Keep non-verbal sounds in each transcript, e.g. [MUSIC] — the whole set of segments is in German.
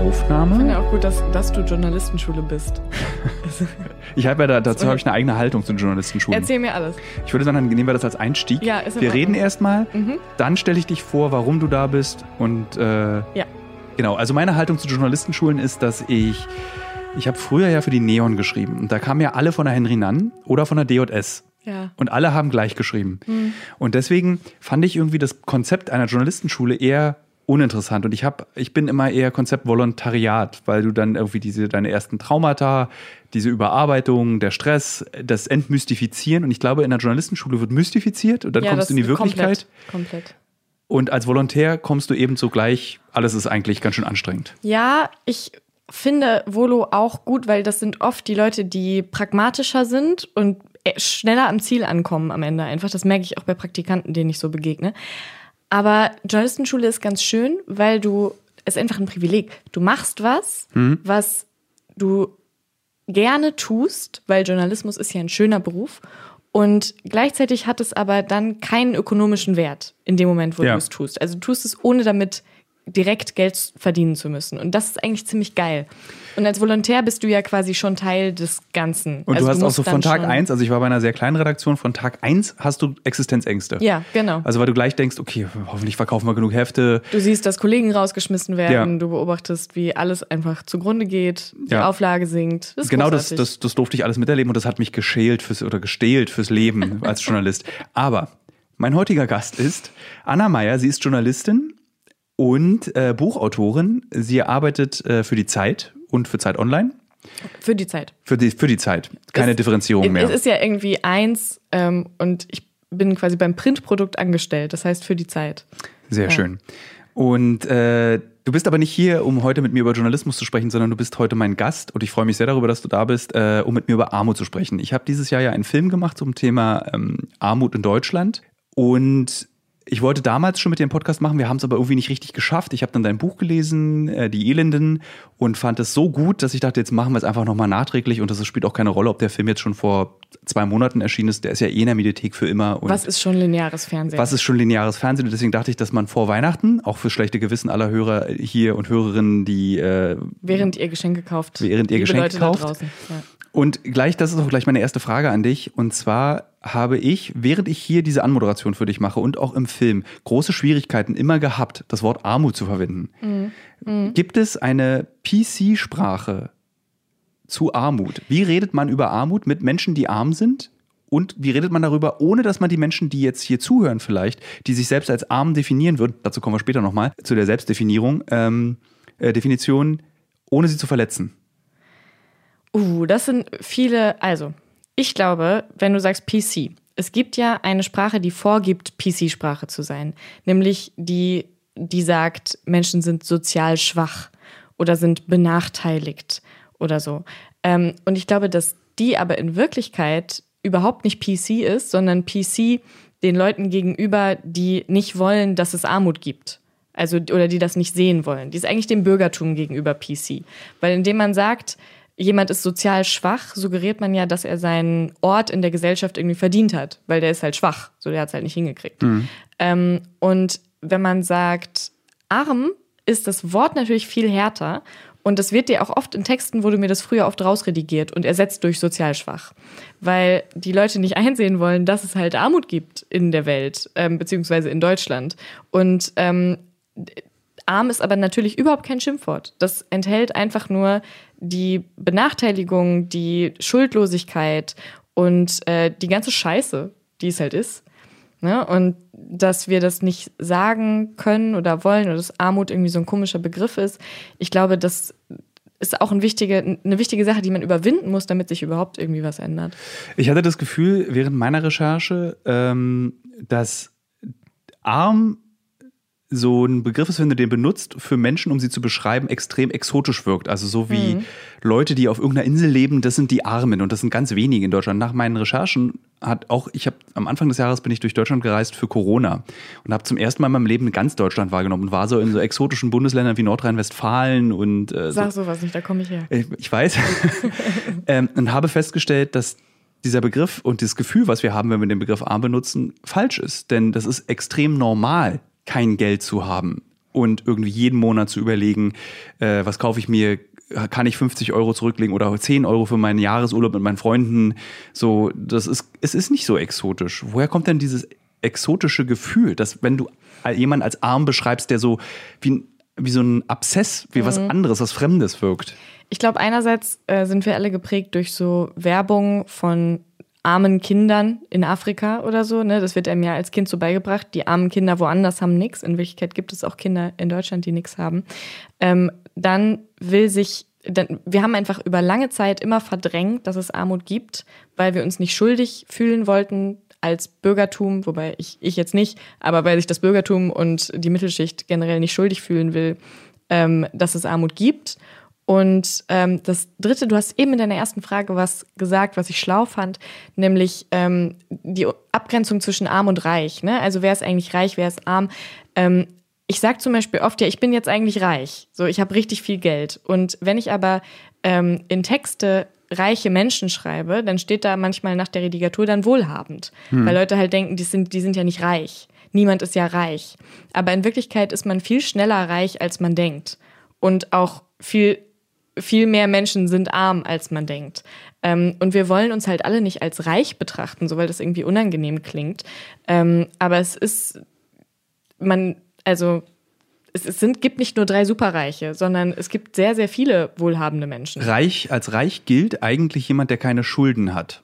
Aufnahme. Ich finde auch gut, dass, dass du Journalistenschule bist. [LAUGHS] ich habe ja da, dazu habe ich eine eigene Haltung zu Journalistenschulen. Erzähl mir alles. Ich würde sagen, dann nehmen wir das als Einstieg. Ja, ist wir reden erstmal, Mhm. dann stelle ich dich vor, warum du da bist und äh, Ja. Genau, also meine Haltung zu Journalistenschulen ist, dass ich, ich habe früher ja für die Neon geschrieben und da kamen ja alle von der Henry Nann oder von der DJS. Ja. Und alle haben gleich geschrieben. Und deswegen fand ich irgendwie das Konzept einer Journalistenschule eher uninteressant. Und ich habe, ich bin immer eher Konzept Volontariat, weil du dann irgendwie diese deine ersten Traumata, diese Überarbeitung, der Stress, das Entmystifizieren. Und ich glaube, in der Journalistenschule wird mystifiziert und dann ja, kommst du in die Wirklichkeit. Komplett. komplett. Und als Volontär kommst du eben so gleich, alles ist eigentlich ganz schön anstrengend. Ja, ich finde Volo auch gut, weil das sind oft die Leute, die pragmatischer sind und äh, schneller am Ziel ankommen am Ende einfach. Das merke ich auch bei Praktikanten, denen ich so begegne. Aber Journalistenschule ist ganz schön, weil du, es ist einfach ein Privileg. Du machst was, was du gerne tust, weil Journalismus ist ja ein schöner Beruf. Und gleichzeitig hat es aber dann keinen ökonomischen Wert in dem Moment, wo Ja. du es tust. Also du tust es ohne damit direkt Geld verdienen zu müssen. Und das ist eigentlich ziemlich geil. Und als Volontär bist du ja quasi schon Teil des Ganzen. Und also du hast auch musst so von Tag schon- 1, also ich war bei einer sehr kleinen Redaktion, von Tag 1 hast du Existenzängste. Ja, genau. Also weil du gleich denkst, okay, hoffentlich verkaufen wir genug Hefte. Du siehst, dass Kollegen rausgeschmissen werden, Ja. du beobachtest, wie alles einfach zugrunde geht, die Ja. Auflage sinkt. Das Genau das, das, das durfte ich alles miterleben und das hat mich geschält fürs, oder gestählt fürs Leben [LAUGHS] als Journalist. Aber mein heutiger Gast ist Anna Meyer. Sie ist Journalistin und äh, Buchautorin. Sie arbeitet äh, für die Zeit und für Zeit Online. Für die Zeit. Für die, für die Zeit. Keine Es- Differenzierung mehr. Es ist ja irgendwie eins ähm, und ich bin quasi beim Printprodukt angestellt, das heißt für die Zeit. Sehr Ja. schön. Und äh, du bist aber nicht hier, um heute mit mir über Journalismus zu sprechen, sondern du bist heute mein Gast und ich freue mich sehr darüber, dass du da bist, äh, um mit mir über Armut zu sprechen. Ich habe dieses Jahr ja einen Film gemacht zum Thema ähm, Armut in Deutschland und ich wollte damals schon mit dir einen Podcast machen, wir haben es aber irgendwie nicht richtig geschafft. Ich habe dann dein Buch gelesen, äh, Die Elenden, und fand es so gut, dass ich dachte, jetzt machen wir es einfach nochmal nachträglich und das spielt auch keine Rolle, ob der Film jetzt schon vor zwei Monaten erschienen ist. Der ist ja eh in der Mediathek für immer. Was ist schon lineares Fernsehen? was ist schon lineares Fernsehen? Und deswegen dachte ich, dass man vor Weihnachten, auch für schlechte Gewissen aller Hörer hier und Hörerinnen, die äh, Während ihr Geschenke kauft. Während ihr Geschenke Leute kauft. Da draußen. Ja. Und gleich, das ist auch gleich meine erste Frage an dich. Und zwar habe ich, während ich hier diese Anmoderation für dich mache und auch im Film, große Schwierigkeiten immer gehabt, das Wort Armut zu verwenden. Gibt es eine PC-Sprache zu Armut? Wie redet man über Armut mit Menschen, die arm sind? Und wie redet man darüber, ohne dass man die Menschen, die jetzt hier zuhören vielleicht, die sich selbst als arm definieren würden, dazu kommen wir später nochmal, zu der Selbstdefinierung, ähm, äh, Definition, ohne sie zu verletzen? Uh, das sind viele. Also, ich glaube, wenn du sagst PC, es gibt ja eine Sprache, die vorgibt, PC-Sprache zu sein. Nämlich die, die sagt, Menschen sind sozial schwach oder sind benachteiligt oder so. Ähm, und ich glaube, dass die aber in Wirklichkeit überhaupt nicht PC ist, sondern PC den Leuten gegenüber, die nicht wollen, dass es Armut gibt. Also, oder die das nicht sehen wollen. Die ist eigentlich dem Bürgertum gegenüber PC. Weil indem man sagt, jemand ist sozial schwach, suggeriert man ja, dass er seinen Ort in der Gesellschaft irgendwie verdient hat, weil der ist halt schwach, so der hat es halt nicht hingekriegt. Ähm, und wenn man sagt arm, ist das Wort natürlich viel härter und das wird dir auch oft in Texten, wurde mir das früher oft rausredigiert und ersetzt durch sozial schwach, weil die Leute nicht einsehen wollen, dass es halt Armut gibt in der Welt, ähm, beziehungsweise in Deutschland. Und ähm, Arm ist aber natürlich überhaupt kein Schimpfwort. Das enthält einfach nur die Benachteiligung, die Schuldlosigkeit und äh, die ganze Scheiße, die es halt ist. Ne? Und dass wir das nicht sagen können oder wollen oder dass Armut irgendwie so ein komischer Begriff ist, ich glaube, das ist auch ein wichtige, eine wichtige Sache, die man überwinden muss, damit sich überhaupt irgendwie was ändert. Ich hatte das Gefühl während meiner Recherche, ähm, dass arm so ein Begriff ist, wenn du den benutzt, für Menschen, um sie zu beschreiben, extrem exotisch wirkt. Also so wie Leute, die auf irgendeiner Insel leben, das sind die Armen und das sind ganz wenige in Deutschland. Nach meinen Recherchen hat auch, ich habe am Anfang des Jahres bin ich durch Deutschland gereist für Corona und habe zum ersten Mal in meinem Leben ganz Deutschland wahrgenommen und war so in so exotischen Bundesländern wie Nordrhein-Westfalen und äh, so Sag sowas nicht, da komme ich her. ich ich weiß. [LAUGHS] ähm, und habe festgestellt, dass dieser Begriff und das Gefühl, was wir haben, wenn wir den Begriff arm benutzen, falsch ist. Denn das ist extrem normal, kein Geld zu haben. und irgendwie jeden Monat zu überlegen, äh, was kaufe ich mir, kann ich 50 Euro zurücklegen oder 10 Euro für meinen Jahresurlaub mit meinen Freunden. So, das ist, es ist nicht so exotisch. Woher kommt denn dieses exotische Gefühl, dass wenn du jemanden als arm beschreibst, der so wie, wie so ein Abszess, wie mhm. was anderes, was Fremdes wirkt? Ich glaube, einerseits äh, sind wir alle geprägt durch so Werbung von armen Kindern in Afrika oder so. Ne? Das wird einem ja als Kind so beigebracht. Die armen Kinder woanders haben nichts. In Wirklichkeit gibt es auch Kinder in Deutschland, die nichts haben. Ähm, dann will sich, dann, wir haben einfach über lange Zeit immer verdrängt, dass es Armut gibt, weil wir uns nicht schuldig fühlen wollten als Bürgertum, wobei ich, ich jetzt nicht, aber weil sich das Bürgertum und die Mittelschicht generell nicht schuldig fühlen will, ähm, dass es Armut gibt. Und ähm, das Dritte, du hast eben in deiner ersten Frage was gesagt, was ich schlau fand, nämlich ähm, die Abgrenzung zwischen arm und reich. Ne? Also wer ist eigentlich reich, wer ist arm? Ähm, ich sage zum Beispiel oft, ja, ich bin jetzt eigentlich reich. So, ich habe richtig viel Geld. Und wenn ich aber ähm, in Texte reiche Menschen schreibe, dann steht da manchmal nach der Redigatur dann wohlhabend. Hm. Weil Leute halt denken, die sind, die sind ja nicht reich. Niemand ist ja reich. Aber in Wirklichkeit ist man viel schneller reich, als man denkt. Und auch viel viel mehr Menschen sind arm, als man denkt. Ähm, und wir wollen uns halt alle nicht als reich betrachten, so weil das irgendwie unangenehm klingt. Ähm, aber es ist, man, also es, es sind, gibt nicht nur drei Superreiche, sondern es gibt sehr, sehr viele wohlhabende Menschen. Reich, als reich gilt eigentlich jemand, der keine Schulden hat.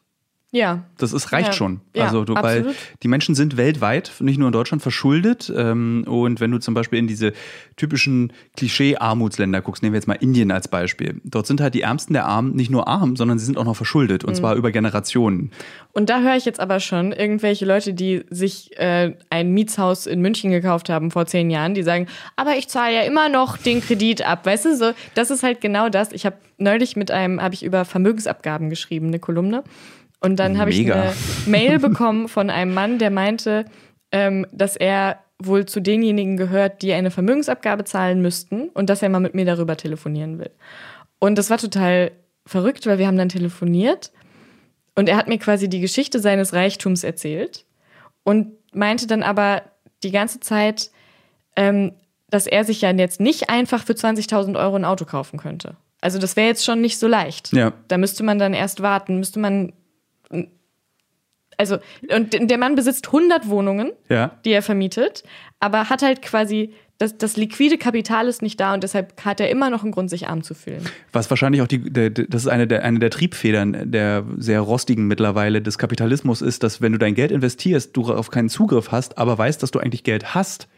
Ja. Das ist, reicht ja. schon. Also du, weil die Menschen sind weltweit, nicht nur in Deutschland, verschuldet. Ähm, und wenn du zum Beispiel in diese typischen Klischee-Armutsländer guckst, nehmen wir jetzt mal Indien als Beispiel. Dort sind halt die Ärmsten der Armen nicht nur arm, sondern sie sind auch noch verschuldet. Und mhm. zwar über Generationen. Und da höre ich jetzt aber schon irgendwelche Leute, die sich äh, ein Mietshaus in München gekauft haben vor zehn Jahren, die sagen, aber ich zahle ja immer noch den Kredit ab. Weißt du, so, das ist halt genau das. Ich habe neulich mit einem, habe ich über Vermögensabgaben geschrieben, eine Kolumne. Und dann habe ich eine Mail [LAUGHS] bekommen von einem Mann, der meinte, ähm, dass er wohl zu denjenigen gehört, die eine Vermögensabgabe zahlen müssten und dass er mal mit mir darüber telefonieren will. Und das war total verrückt, weil wir haben dann telefoniert und er hat mir quasi die Geschichte seines Reichtums erzählt und meinte dann aber die ganze Zeit, ähm, dass er sich ja jetzt nicht einfach für 20.000 Euro ein Auto kaufen könnte. Also das wäre jetzt schon nicht so leicht. Ja. Da müsste man dann erst warten, müsste man also, und der Mann besitzt 100 Wohnungen, ja. die er vermietet, aber hat halt quasi das, das liquide Kapital ist nicht da und deshalb hat er immer noch einen Grund, sich arm zu fühlen. Was wahrscheinlich auch die, der, das ist eine der, eine der Triebfedern der sehr rostigen mittlerweile des Kapitalismus ist, dass wenn du dein Geld investierst, du darauf keinen Zugriff hast, aber weißt, dass du eigentlich Geld hast,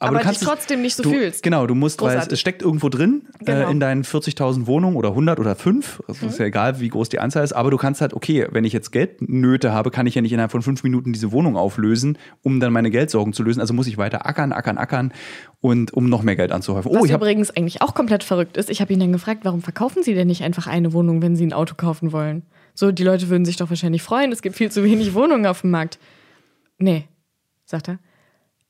aber, aber du kannst dich trotzdem nicht so du, fühlst. Genau, du musst, Großartig. weil es, steckt irgendwo drin äh, genau. äh, in deinen 40.000 Wohnungen oder 100 oder 5. Also mhm. ist ja egal, wie groß die Anzahl ist. Aber du kannst halt, okay, wenn ich jetzt Geldnöte habe, kann ich ja nicht innerhalb von fünf Minuten diese Wohnung auflösen, um dann meine Geldsorgen zu lösen. Also muss ich weiter ackern, ackern, ackern und um noch mehr Geld anzuhäufen. Oh, Was übrigens eigentlich auch komplett verrückt ist. Ich habe ihn dann gefragt, warum verkaufen Sie denn nicht einfach eine Wohnung, wenn Sie ein Auto kaufen wollen? So, die Leute würden sich doch wahrscheinlich freuen. Es gibt viel zu wenig Wohnungen auf dem Markt. Nee, sagt er.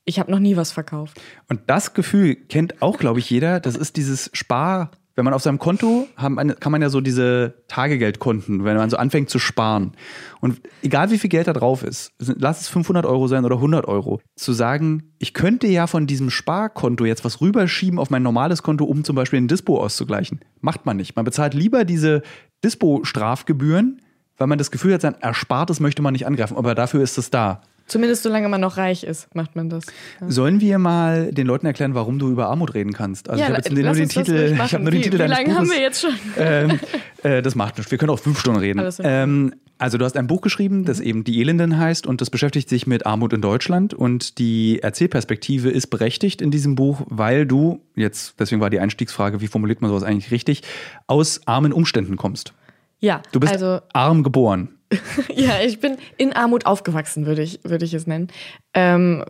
Ich habe noch nie was verkauft. Und das Gefühl kennt auch, glaube ich, jeder. Das ist dieses Spar. Wenn man auf seinem Konto haben, kann man ja so diese Tagegeldkonten, wenn man so anfängt zu sparen. Und egal wie viel Geld da drauf ist, lass es 500 Euro sein oder 100 Euro, zu sagen, ich könnte ja von diesem Sparkonto jetzt was rüberschieben auf mein normales Konto, um zum Beispiel ein Dispo auszugleichen. Macht man nicht. Man bezahlt lieber diese Dispo-Strafgebühren, weil man das Gefühl hat, sein Erspartes möchte man nicht angreifen. Aber dafür ist es da. Zumindest solange man noch reich ist, macht man das. Ja. Sollen wir mal den Leuten erklären, warum du über Armut reden kannst? Also ja, ich habe jetzt nur den Titel, ich habe nur den wie, Titel wie lange haben wir jetzt schon? Ähm, äh, das macht nichts. Wir können auch fünf Stunden reden. Ähm, also du hast ein Buch geschrieben, das mhm. eben Die Elenden heißt und das beschäftigt sich mit Armut in Deutschland und die Erzählperspektive ist berechtigt in diesem Buch, weil du jetzt, deswegen war die Einstiegsfrage, wie formuliert man sowas eigentlich richtig, aus armen Umständen kommst. Ja, du bist also, arm geboren. [LAUGHS] ja, ich bin in Armut aufgewachsen, würde ich, würde ich es nennen. Ähm,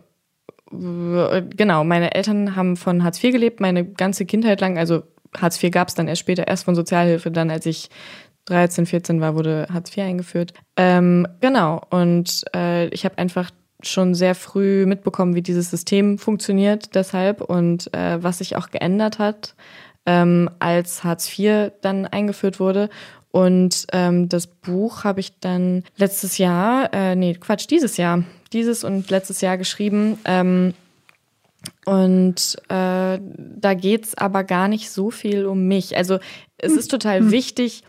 genau, meine Eltern haben von Hartz IV gelebt, meine ganze Kindheit lang. Also Hartz IV gab es dann erst später, erst von Sozialhilfe. Dann, als ich 13, 14 war, wurde Hartz IV eingeführt. Ähm, genau, und äh, ich habe einfach schon sehr früh mitbekommen, wie dieses System funktioniert deshalb und äh, was sich auch geändert hat, ähm, als Hartz IV dann eingeführt wurde. Und ähm, das Buch habe ich dann letztes Jahr, äh, nee, Quatsch, dieses Jahr, dieses und letztes Jahr geschrieben. Ähm, Und äh, da geht es aber gar nicht so viel um mich. Also es ist total hm. wichtig,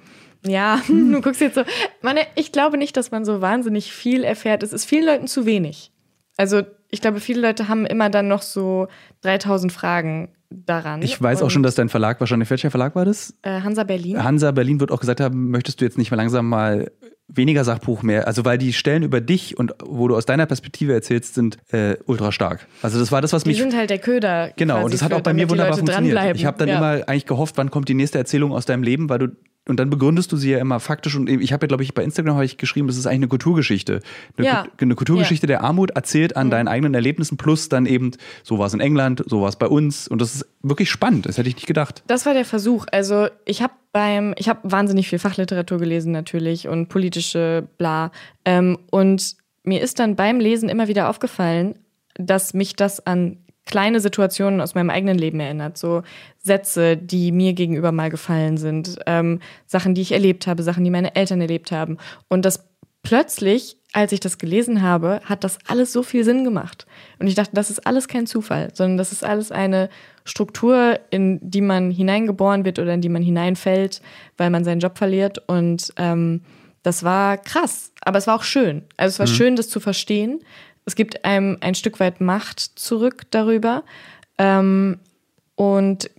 ja, [LAUGHS] du guckst jetzt so. Meine, ich glaube nicht, dass man so wahnsinnig viel erfährt. Es ist vielen Leuten zu wenig. Also ich glaube, viele Leute haben immer dann noch so 3000 Fragen daran. Ich weiß auch schon, dass dein Verlag wahrscheinlich, welcher Verlag war das? Äh, Hansa Berlin. Hansa Berlin wird auch gesagt haben, möchtest du jetzt nicht mal langsam mal weniger Sachbuch mehr, also weil die Stellen über dich und wo du aus deiner Perspektive erzählst, sind äh, ultra stark. Also das war das, was mich. Die sind halt der Köder. Genau, und das hat auch bei mir wunderbar funktioniert. Ich habe dann ja. immer eigentlich gehofft, wann kommt die nächste Erzählung aus deinem Leben, weil du und dann begründest du sie ja immer faktisch und ich habe ja, glaube ich, bei Instagram habe ich geschrieben, das ist eigentlich eine Kulturgeschichte. Eine, ja. eine Kulturgeschichte ja. der Armut erzählt an mhm. deinen eigenen Erlebnissen plus dann eben, so war es in England, so war es bei uns und das ist wirklich spannend, das hätte ich nicht gedacht. Das war der Versuch. Also ich habe beim, ich habe wahnsinnig viel Fachliteratur gelesen natürlich und politische bla. Ähm, und mir ist dann beim Lesen immer wieder aufgefallen, dass mich das an kleine Situationen aus meinem eigenen Leben erinnert. So Sätze, die mir gegenüber mal gefallen sind, ähm, Sachen, die ich erlebt habe, Sachen, die meine Eltern erlebt haben. Und das plötzlich, als ich das gelesen habe, hat das alles so viel Sinn gemacht. Und ich dachte, das ist alles kein Zufall, sondern das ist alles eine Struktur, in die man hineingeboren wird oder in die man hineinfällt, weil man seinen Job verliert. Und ähm, das war krass, aber es war auch schön. Also es war mhm. schön, das zu verstehen, es gibt einem ein Stück weit Macht zurück darüber. Ähm, und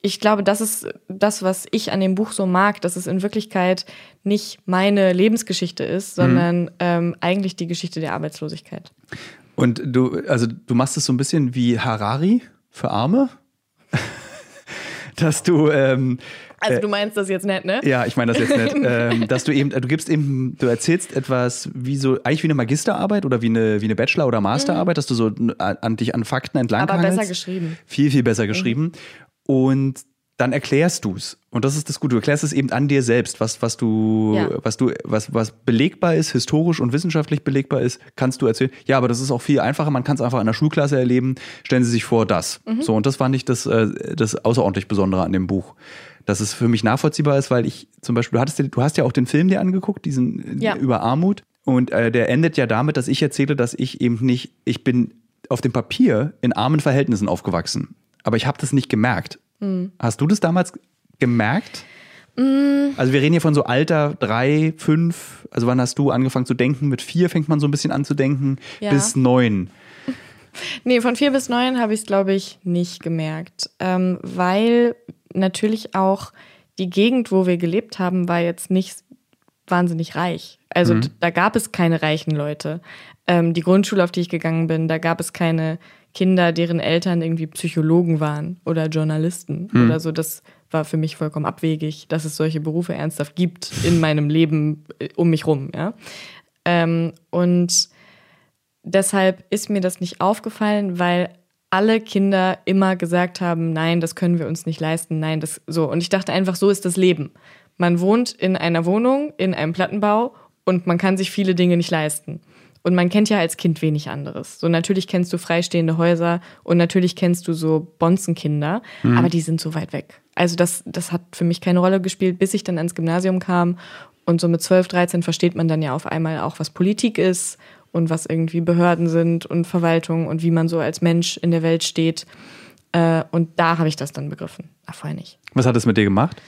ich glaube, das ist das, was ich an dem Buch so mag, dass es in Wirklichkeit nicht meine Lebensgeschichte ist, sondern mhm. ähm, eigentlich die Geschichte der Arbeitslosigkeit. Und du, also du machst es so ein bisschen wie Harari für Arme, [LAUGHS] dass du ähm, also äh, du meinst das jetzt nicht, ne? Ja, ich meine das jetzt nicht. [LAUGHS] ähm, dass du eben, du gibst eben, du erzählst etwas wie so, eigentlich wie eine Magisterarbeit oder wie eine, wie eine Bachelor- oder Masterarbeit, mhm. dass du so an, dich an Fakten entlang Aber besser geschrieben. Viel, viel besser mhm. geschrieben. Und dann erklärst du es. Und das ist das Gute. Du erklärst es eben an dir selbst, was, was du, ja. was du, was, was belegbar ist, historisch und wissenschaftlich belegbar ist, kannst du erzählen. Ja, aber das ist auch viel einfacher. Man kann es einfach in der Schulklasse erleben. Stellen Sie sich vor, das. Mhm. So, und das fand ich das, äh, das außerordentlich Besondere an dem Buch dass es für mich nachvollziehbar ist, weil ich zum Beispiel, du, hattest, du hast ja auch den Film dir angeguckt, diesen ja. über Armut. Und äh, der endet ja damit, dass ich erzähle, dass ich eben nicht, ich bin auf dem Papier in armen Verhältnissen aufgewachsen. Aber ich habe das nicht gemerkt. Mhm. Hast du das damals gemerkt? Mhm. Also wir reden hier von so Alter drei, fünf. Also wann hast du angefangen zu denken? Mit vier fängt man so ein bisschen an zu denken, ja. bis neun. [LAUGHS] Nee, von vier bis neun habe ich es, glaube ich, nicht gemerkt. Ähm, weil natürlich auch die Gegend, wo wir gelebt haben, war jetzt nicht wahnsinnig reich. Also mhm. da gab es keine reichen Leute. Ähm, die Grundschule, auf die ich gegangen bin, da gab es keine Kinder, deren Eltern irgendwie Psychologen waren oder Journalisten mhm. oder so. Das war für mich vollkommen abwegig, dass es solche Berufe ernsthaft gibt in meinem Leben äh, um mich rum. Ja? Ähm, und deshalb ist mir das nicht aufgefallen, weil alle Kinder immer gesagt haben, nein, das können wir uns nicht leisten, nein, das so. Und ich dachte einfach, so ist das Leben. Man wohnt in einer Wohnung, in einem Plattenbau und man kann sich viele Dinge nicht leisten. Und man kennt ja als Kind wenig anderes. So natürlich kennst du freistehende Häuser und natürlich kennst du so Bonzenkinder, mhm. aber die sind so weit weg. Also das, das hat für mich keine Rolle gespielt, bis ich dann ans Gymnasium kam. Und so mit 12, 13 versteht man dann ja auf einmal auch, was Politik ist und was irgendwie Behörden sind und Verwaltung und wie man so als Mensch in der Welt steht. Äh, und da habe ich das dann begriffen. Ach, vorher nicht. Was hat es mit dir gemacht?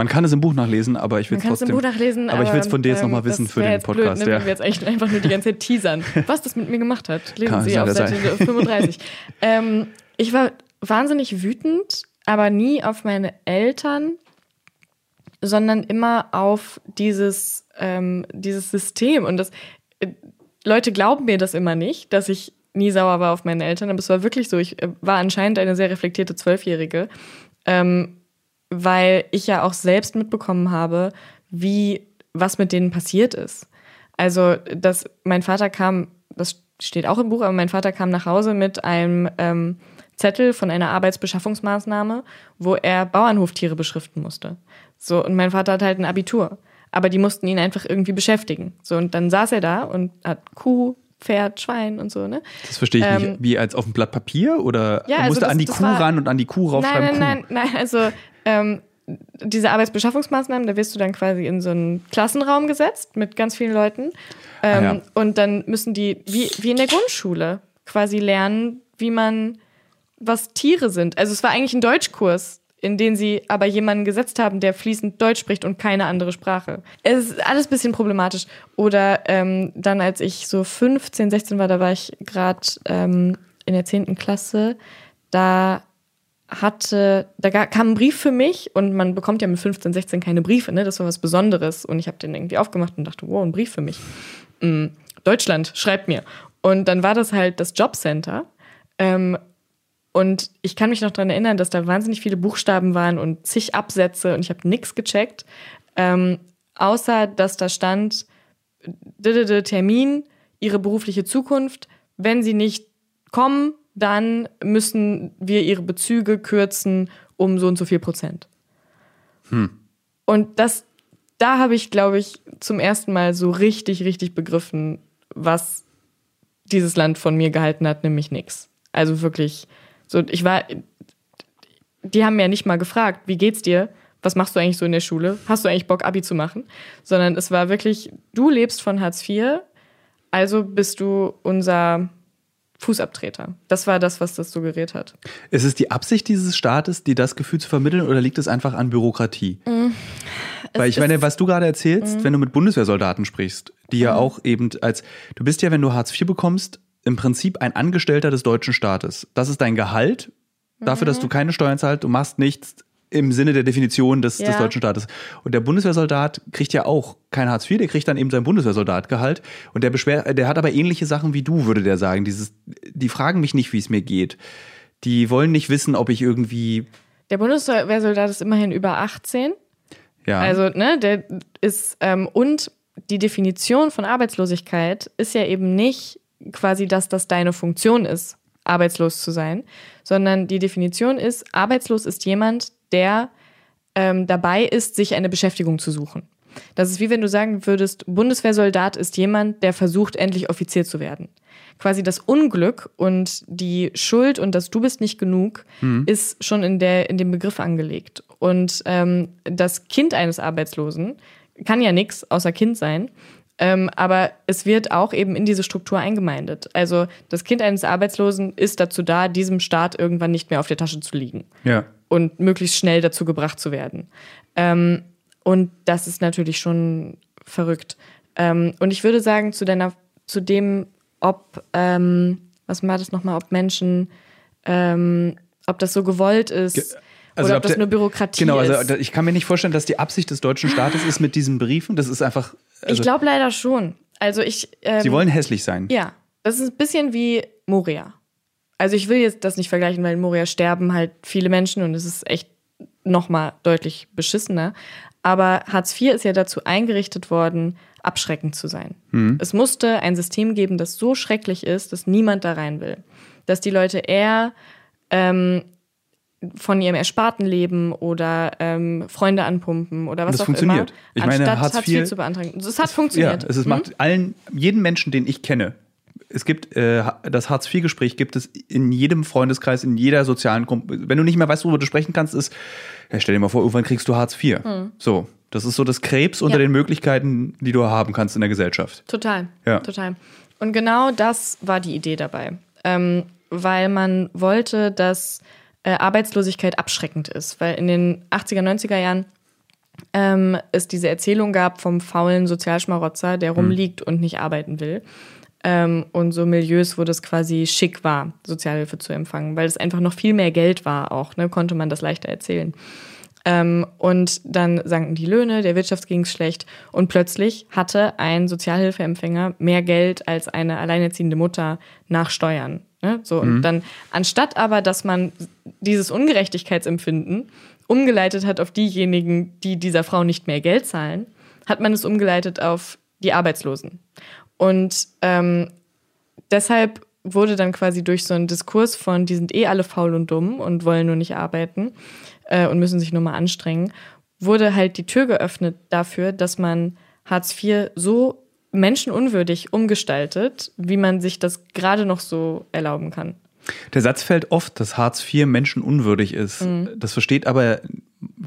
Man kann es im Buch nachlesen, aber ich will es trotzdem. Im Buch nachlesen, aber, ich will es von dir jetzt ähm, nochmal wissen für den Podcast. Blöd, ne, ja. Wenn wir jetzt eigentlich einfach nur die ganze Zeit teasern, [LAUGHS] was das mit mir gemacht hat. Lesen kann Sie auf Seite sein. 35. [LAUGHS] ähm, ich war wahnsinnig wütend, aber nie auf meine Eltern, sondern immer auf dieses, ähm, dieses System. Und das, Leute glauben mir das immer nicht, dass ich nie sauer war auf meine Eltern, aber es war wirklich so. Ich äh, war anscheinend eine sehr reflektierte Zwölfjährige, ähm, weil ich ja auch selbst mitbekommen habe, wie was mit denen passiert ist. Also, dass mein Vater kam, das steht auch im Buch, aber mein Vater kam nach Hause mit einem ähm, Zettel von einer Arbeitsbeschaffungsmaßnahme, wo er Bauernhoftiere beschriften musste. So, und mein Vater hat halt ein Abitur aber die mussten ihn einfach irgendwie beschäftigen. So, und dann saß er da und hat Kuh, Pferd, Schwein und so, ne? Das verstehe ich ähm, nicht. Wie als auf dem Blatt Papier oder ja, also musste das, an die Kuh war, ran und an die Kuh raufschreiben? Nein, nein, nein, nein, also ähm, diese Arbeitsbeschaffungsmaßnahmen, da wirst du dann quasi in so einen Klassenraum gesetzt mit ganz vielen Leuten. Ähm, ah, ja. Und dann müssen die, wie, wie in der Grundschule, quasi lernen, wie man, was Tiere sind. Also es war eigentlich ein Deutschkurs, in den sie aber jemanden gesetzt haben, der fließend Deutsch spricht und keine andere Sprache. Es ist alles ein bisschen problematisch. Oder ähm, dann, als ich so 15, 16 war, da war ich gerade ähm, in der 10. Klasse, da hatte, da kam ein Brief für mich und man bekommt ja mit 15, 16 keine Briefe, ne? Das war was Besonderes. Und ich habe den irgendwie aufgemacht und dachte, wow, ein Brief für mich. Mhm. Deutschland, schreibt mir. Und dann war das halt das Jobcenter. Ähm, und ich kann mich noch daran erinnern, dass da wahnsinnig viele Buchstaben waren und zig Absätze und ich habe nichts gecheckt. Ähm, außer, dass da stand, Termin, ihre berufliche Zukunft. Wenn sie nicht kommen, dann müssen wir ihre Bezüge kürzen um so und so viel Prozent. Hm. Und das, da habe ich, glaube ich, zum ersten Mal so richtig, richtig begriffen, was dieses Land von mir gehalten hat, nämlich nichts. Also wirklich, so, ich war, die haben mir ja nicht mal gefragt, wie geht's dir? Was machst du eigentlich so in der Schule? Hast du eigentlich Bock, Abi zu machen? Sondern es war wirklich, du lebst von Hartz IV, also bist du unser Fußabtreter. Das war das, was das suggeriert hat. Ist es die Absicht dieses Staates, dir das Gefühl zu vermitteln, oder liegt es einfach an Bürokratie? Mm. Weil ich meine, was du gerade erzählst, mm. wenn du mit Bundeswehrsoldaten sprichst, die mm. ja auch eben als, du bist ja, wenn du Hartz IV bekommst, im Prinzip ein Angestellter des deutschen Staates. Das ist dein Gehalt dafür, dass du mhm. keine Steuern zahlst, du machst nichts, im Sinne der Definition des, ja. des deutschen Staates. Und der Bundeswehrsoldat kriegt ja auch kein Hartz IV, der kriegt dann eben sein Bundeswehrsoldatgehalt. Und der beschwer, der hat aber ähnliche Sachen wie du, würde der sagen. Dieses, die fragen mich nicht, wie es mir geht. Die wollen nicht wissen, ob ich irgendwie. Der Bundeswehrsoldat ist immerhin über 18. Ja. Also, ne, der ist, ähm, und die Definition von Arbeitslosigkeit ist ja eben nicht quasi, dass das deine Funktion ist, arbeitslos zu sein, sondern die Definition ist, arbeitslos ist jemand, der ähm, dabei ist, sich eine Beschäftigung zu suchen. Das ist wie wenn du sagen würdest, Bundeswehrsoldat ist jemand, der versucht, endlich Offizier zu werden. Quasi das Unglück und die Schuld und das Du bist nicht genug mhm. ist schon in, der, in dem Begriff angelegt. Und ähm, das Kind eines Arbeitslosen kann ja nichts außer Kind sein. Ähm, aber es wird auch eben in diese Struktur eingemeindet. Also das Kind eines Arbeitslosen ist dazu da, diesem Staat irgendwann nicht mehr auf der Tasche zu liegen. Ja und möglichst schnell dazu gebracht zu werden. Ähm, und das ist natürlich schon verrückt. Ähm, und ich würde sagen, zu deiner, zu dem, ob, ähm, was war das nochmal, ob Menschen, ähm, ob das so gewollt ist. Also oder ob das nur Bürokratie genau, also ist. ich kann mir nicht vorstellen, dass die Absicht des deutschen Staates ist mit diesen Briefen. Das ist einfach. Also ich glaube leider schon. Also ich. Ähm, Sie wollen hässlich sein. Ja. Das ist ein bisschen wie Moria also ich will jetzt das nicht vergleichen, weil in Moria sterben halt viele Menschen und es ist echt nochmal deutlich beschissener. Aber Hartz IV ist ja dazu eingerichtet worden, abschreckend zu sein. Mhm. Es musste ein System geben, das so schrecklich ist, dass niemand da rein will. Dass die Leute eher ähm, von ihrem Ersparten leben oder ähm, Freunde anpumpen oder was das auch funktioniert. immer, ich meine, Hartz, Hartz IV zu beantragen. Es hat funktioniert. Ja, es, es hm? macht allen, jeden Menschen, den ich kenne, es gibt äh, das Hartz-IV-Gespräch gibt es in jedem Freundeskreis, in jeder sozialen Gruppe. Wenn du nicht mehr weißt, worüber du sprechen kannst, ist, ja, stell dir mal vor, irgendwann kriegst du Hartz IV. Mhm. So, das ist so das Krebs unter ja. den Möglichkeiten, die du haben kannst in der Gesellschaft. Total, ja. total. Und genau das war die Idee dabei, ähm, weil man wollte, dass äh, Arbeitslosigkeit abschreckend ist, weil in den 80er, 90er Jahren ähm, es diese Erzählung gab vom faulen Sozialschmarotzer, der hm. rumliegt und nicht arbeiten will ähm, und so Milieus, wo das quasi schick war, Sozialhilfe zu empfangen, weil es einfach noch viel mehr Geld war auch, ne, konnte man das leichter erzählen. Ähm, und dann sanken die Löhne, der Wirtschaft ging es schlecht und plötzlich hatte ein Sozialhilfeempfänger mehr Geld als eine alleinerziehende Mutter nach Steuern. Ne? So, mhm. und dann, anstatt aber, dass man dieses Ungerechtigkeitsempfinden umgeleitet hat auf diejenigen, die dieser Frau nicht mehr Geld zahlen, hat man es umgeleitet auf die Arbeitslosen. Und ähm, deshalb wurde dann quasi durch so einen Diskurs von, die sind eh alle faul und dumm und wollen nur nicht arbeiten äh, und müssen sich nur mal anstrengen, wurde halt die Tür geöffnet dafür, dass man Hartz IV so menschenunwürdig umgestaltet, wie man sich das gerade noch so erlauben kann. Der Satz fällt oft, dass Hartz IV menschenunwürdig ist. Mhm. Das versteht aber,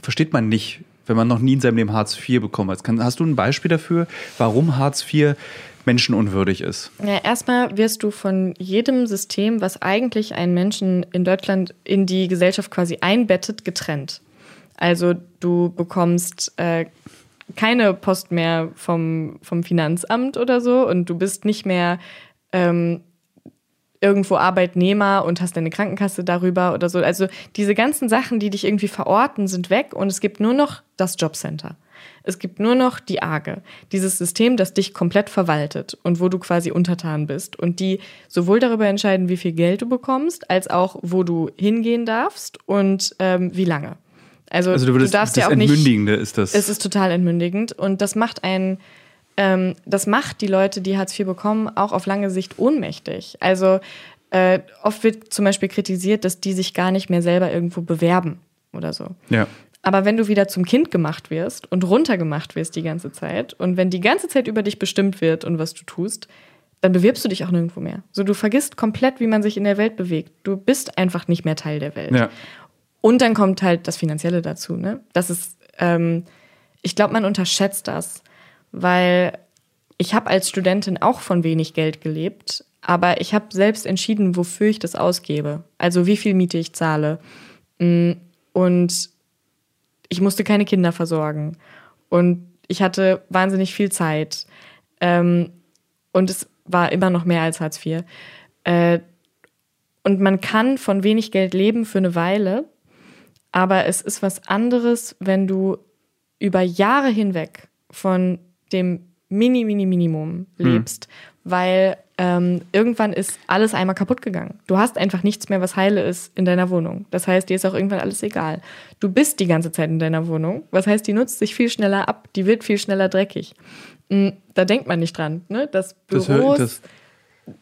versteht man nicht, wenn man noch nie in seinem Leben Hartz IV bekommen hat. Hast du ein Beispiel dafür, warum Hartz IV menschenunwürdig ist? Ja, erstmal wirst du von jedem System, was eigentlich einen Menschen in Deutschland in die Gesellschaft quasi einbettet, getrennt. Also du bekommst äh, keine Post mehr vom, vom Finanzamt oder so und du bist nicht mehr ähm, irgendwo Arbeitnehmer und hast deine Krankenkasse darüber oder so. Also diese ganzen Sachen, die dich irgendwie verorten, sind weg und es gibt nur noch das Jobcenter. Es gibt nur noch die AGE, dieses System, das dich komplett verwaltet und wo du quasi untertan bist und die sowohl darüber entscheiden, wie viel Geld du bekommst, als auch, wo du hingehen darfst und ähm, wie lange. Also, Also du würdest du darfst das ja auch nicht. Entmündigende ist das. Es ist total entmündigend und das macht einen, ähm, das macht die Leute, die Hartz IV bekommen, auch auf lange Sicht ohnmächtig. Also äh, oft wird zum Beispiel kritisiert, dass die sich gar nicht mehr selber irgendwo bewerben oder so. ja. Aber wenn du wieder zum Kind gemacht wirst und runtergemacht wirst die ganze Zeit und wenn die ganze Zeit über dich bestimmt wird und was du tust, dann bewirbst du dich auch nirgendwo mehr. So, du vergisst komplett, wie man sich in der Welt bewegt. Du bist einfach nicht mehr Teil der Welt. Ja. Und dann kommt halt das Finanzielle dazu. Ne? Das ist, ähm, ich glaube, man unterschätzt das, weil ich habe als Studentin auch von wenig Geld gelebt, aber ich habe selbst entschieden, wofür ich das ausgebe. Also wie viel Miete ich zahle. Mm, Und ich musste keine Kinder versorgen. Und ich hatte wahnsinnig viel Zeit. Ähm, und es war immer noch mehr als Hartz IV. Äh, und man kann von wenig Geld leben für eine Weile, aber es ist was anderes, wenn du über Jahre hinweg von dem Mini, Mini, Minimum lebst, weil ähm, irgendwann ist alles einmal kaputt gegangen. Du hast einfach nichts mehr, was heile ist in deiner Wohnung. Das heißt, dir ist auch irgendwann alles egal. Du bist die ganze Zeit in deiner Wohnung. Was heißt, die nutzt sich viel schneller ab, die wird viel schneller dreckig. Mm, Da denkt man nicht dran, ne? Dass Das, Büros, das,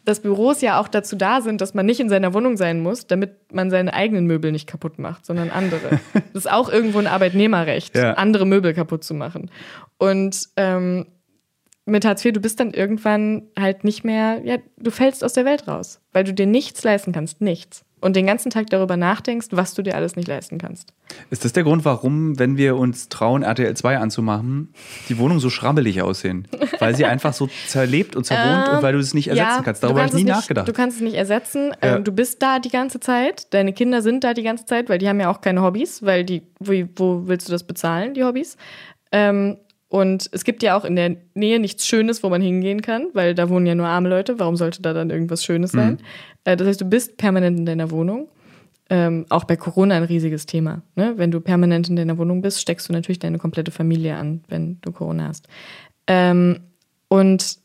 dass Büros ja auch dazu da sind, dass man nicht in seiner Wohnung sein muss, damit man seine eigenen Möbel nicht kaputt macht, sondern andere. [LAUGHS] das ist auch irgendwo ein Arbeitnehmerrecht, Ja. andere Möbel kaputt zu machen. Und ähm, mit Hartz IV, du bist dann irgendwann halt nicht mehr, ja, du fällst aus der Welt raus, weil du dir nichts leisten kannst, nichts. Und den ganzen Tag darüber nachdenkst, was du dir alles nicht leisten kannst. ist das der Grund, warum, wenn wir uns trauen, RTL 2 anzumachen, die Wohnungen so schrammelig aussehen? Weil sie einfach so [LAUGHS] zerlebt und zerwohnt Ähm, und weil du es nicht ersetzen kannst. Darüber du habe ich nie nicht, nachgedacht. Du kannst es nicht ersetzen. Ja. Ähm, du bist da die ganze Zeit. Deine Kinder sind da die ganze Zeit, weil die haben ja auch keine Hobbys, weil die, wo, wo willst du das bezahlen, die Hobbys? Ähm, und es gibt ja auch in der Nähe nichts Schönes, wo man hingehen kann, weil da wohnen ja nur arme Leute. Warum sollte da dann irgendwas Schönes sein? Äh, das heißt, du bist permanent in deiner Wohnung. Ähm, auch bei Corona ein riesiges Thema. Ne? Wenn du permanent in deiner Wohnung bist, steckst du natürlich deine komplette Familie an, wenn du Corona hast. Ähm, und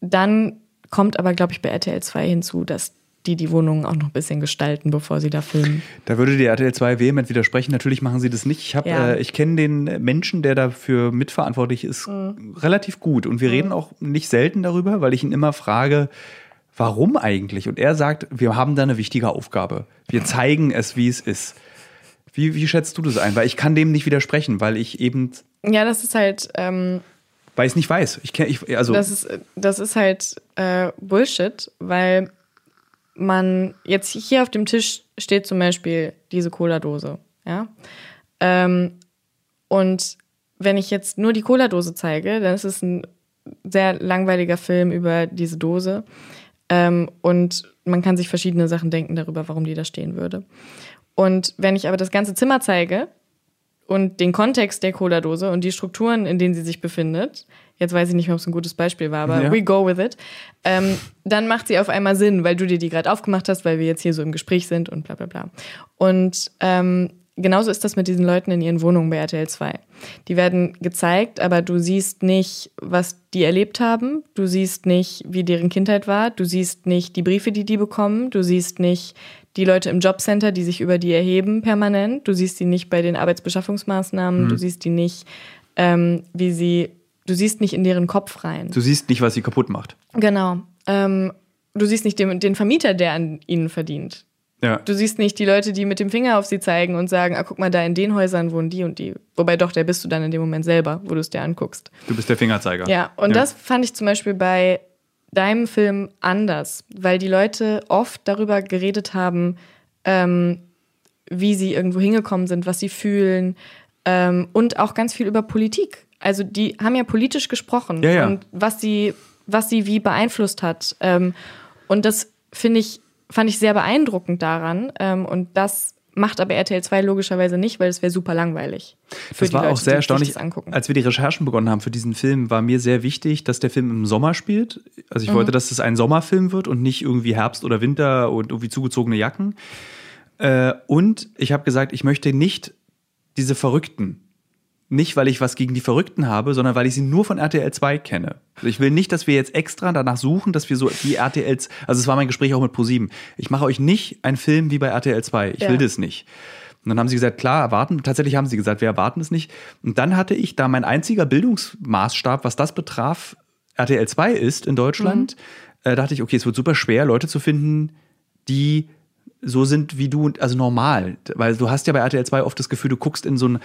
dann kommt aber, glaube ich, bei RTL 2 hinzu, dass die die Wohnungen auch noch ein bisschen gestalten, bevor sie da filmen. Da würde die RTL 2 vehement widersprechen. Natürlich machen sie das nicht. Ich, hab, Ja. äh, ich kenne den Menschen, der dafür mitverantwortlich ist, Mhm. relativ gut. Und wir reden auch nicht selten darüber, weil ich ihn immer frage, warum eigentlich? Und er sagt, wir haben da eine wichtige Aufgabe. Wir zeigen es, wie es ist. Wie, wie schätzt du das ein? Weil ich kann dem nicht widersprechen, weil ich eben, Ja, das ist halt, ähm, weil ich es nicht weiß. Ich kenn, ich, also, das ist, das ist halt äh, Bullshit, weil man jetzt hier auf dem Tisch steht zum Beispiel diese Cola-Dose, ja. Ähm, und wenn ich jetzt nur die Cola-Dose zeige, dann ist es ein sehr langweiliger Film über diese Dose. Ähm, und man kann sich verschiedene Sachen denken darüber, warum die da stehen würde. Und wenn ich aber das ganze Zimmer zeige und den Kontext der Cola-Dose und die Strukturen, in denen sie sich befindet, jetzt weiß ich nicht mehr, ob es ein gutes Beispiel war, aber Ja. we go with it, ähm, dann macht sie auf einmal Sinn, weil du dir die gerade aufgemacht hast, weil wir jetzt hier so im Gespräch sind und bla bla bla. Und ähm, genauso ist das mit diesen Leuten in ihren Wohnungen bei RTL 2. Die werden gezeigt, aber du siehst nicht, was die erlebt haben. Du siehst nicht, wie deren Kindheit war. Du siehst nicht die Briefe, die die bekommen. Du siehst nicht die Leute im Jobcenter, die sich über die erheben permanent. Du siehst die nicht bei den Arbeitsbeschaffungsmaßnahmen. Du siehst die nicht, ähm, wie sie, du siehst nicht in deren Kopf rein. du siehst nicht, was sie kaputt macht. Genau. Ähm, du siehst nicht den, den Vermieter, der an ihnen verdient. Ja. Du siehst nicht die Leute, die mit dem Finger auf sie zeigen und sagen, ah, guck mal, da in den Häusern wohnen die und die. Wobei doch, der bist du dann in dem Moment selber, wo du es dir anguckst. Du bist der Fingerzeiger. Ja, und das fand ich zum Beispiel bei deinem Film anders, weil die Leute oft darüber geredet haben, ähm, wie sie irgendwo hingekommen sind, was sie fühlen ähm, und auch ganz viel über Politik. Also die haben ja politisch gesprochen Ja, ja. und was sie was sie wie beeinflusst hat. Ähm, und das finde ich, fand ich sehr beeindruckend daran. Ähm, und das macht aber RTL 2 logischerweise nicht, weil es wäre super langweilig. das war Leute, auch sehr erstaunlich. Als wir die Recherchen begonnen haben für diesen Film, war mir sehr wichtig, dass der Film im Sommer spielt. Also ich mhm. wollte, dass es ein Sommerfilm wird und nicht irgendwie Herbst oder Winter und irgendwie zugezogene Jacken. Äh, und ich habe gesagt, ich möchte nicht diese Verrückten. Nicht, weil ich was gegen die Verrückten habe, sondern weil ich sie nur von RTL 2 kenne. Also ich will nicht, dass wir jetzt extra danach suchen, dass wir so die RTLs, also es war mein Gespräch auch mit ProSieben. Ich mache euch nicht einen Film wie bei RTL 2. Ich ja. will das nicht. Und dann haben sie gesagt, klar, erwarten. Tatsächlich haben sie gesagt, wir erwarten es nicht. Und dann hatte ich da mein einziger Bildungsmaßstab, was das betraf, RTL 2 ist in Deutschland. Mhm. Äh, dachte ich, okay, es wird super schwer, Leute zu finden, die so sind wie du, also normal. Weil du hast ja bei RTL 2 oft das Gefühl, du guckst in so ein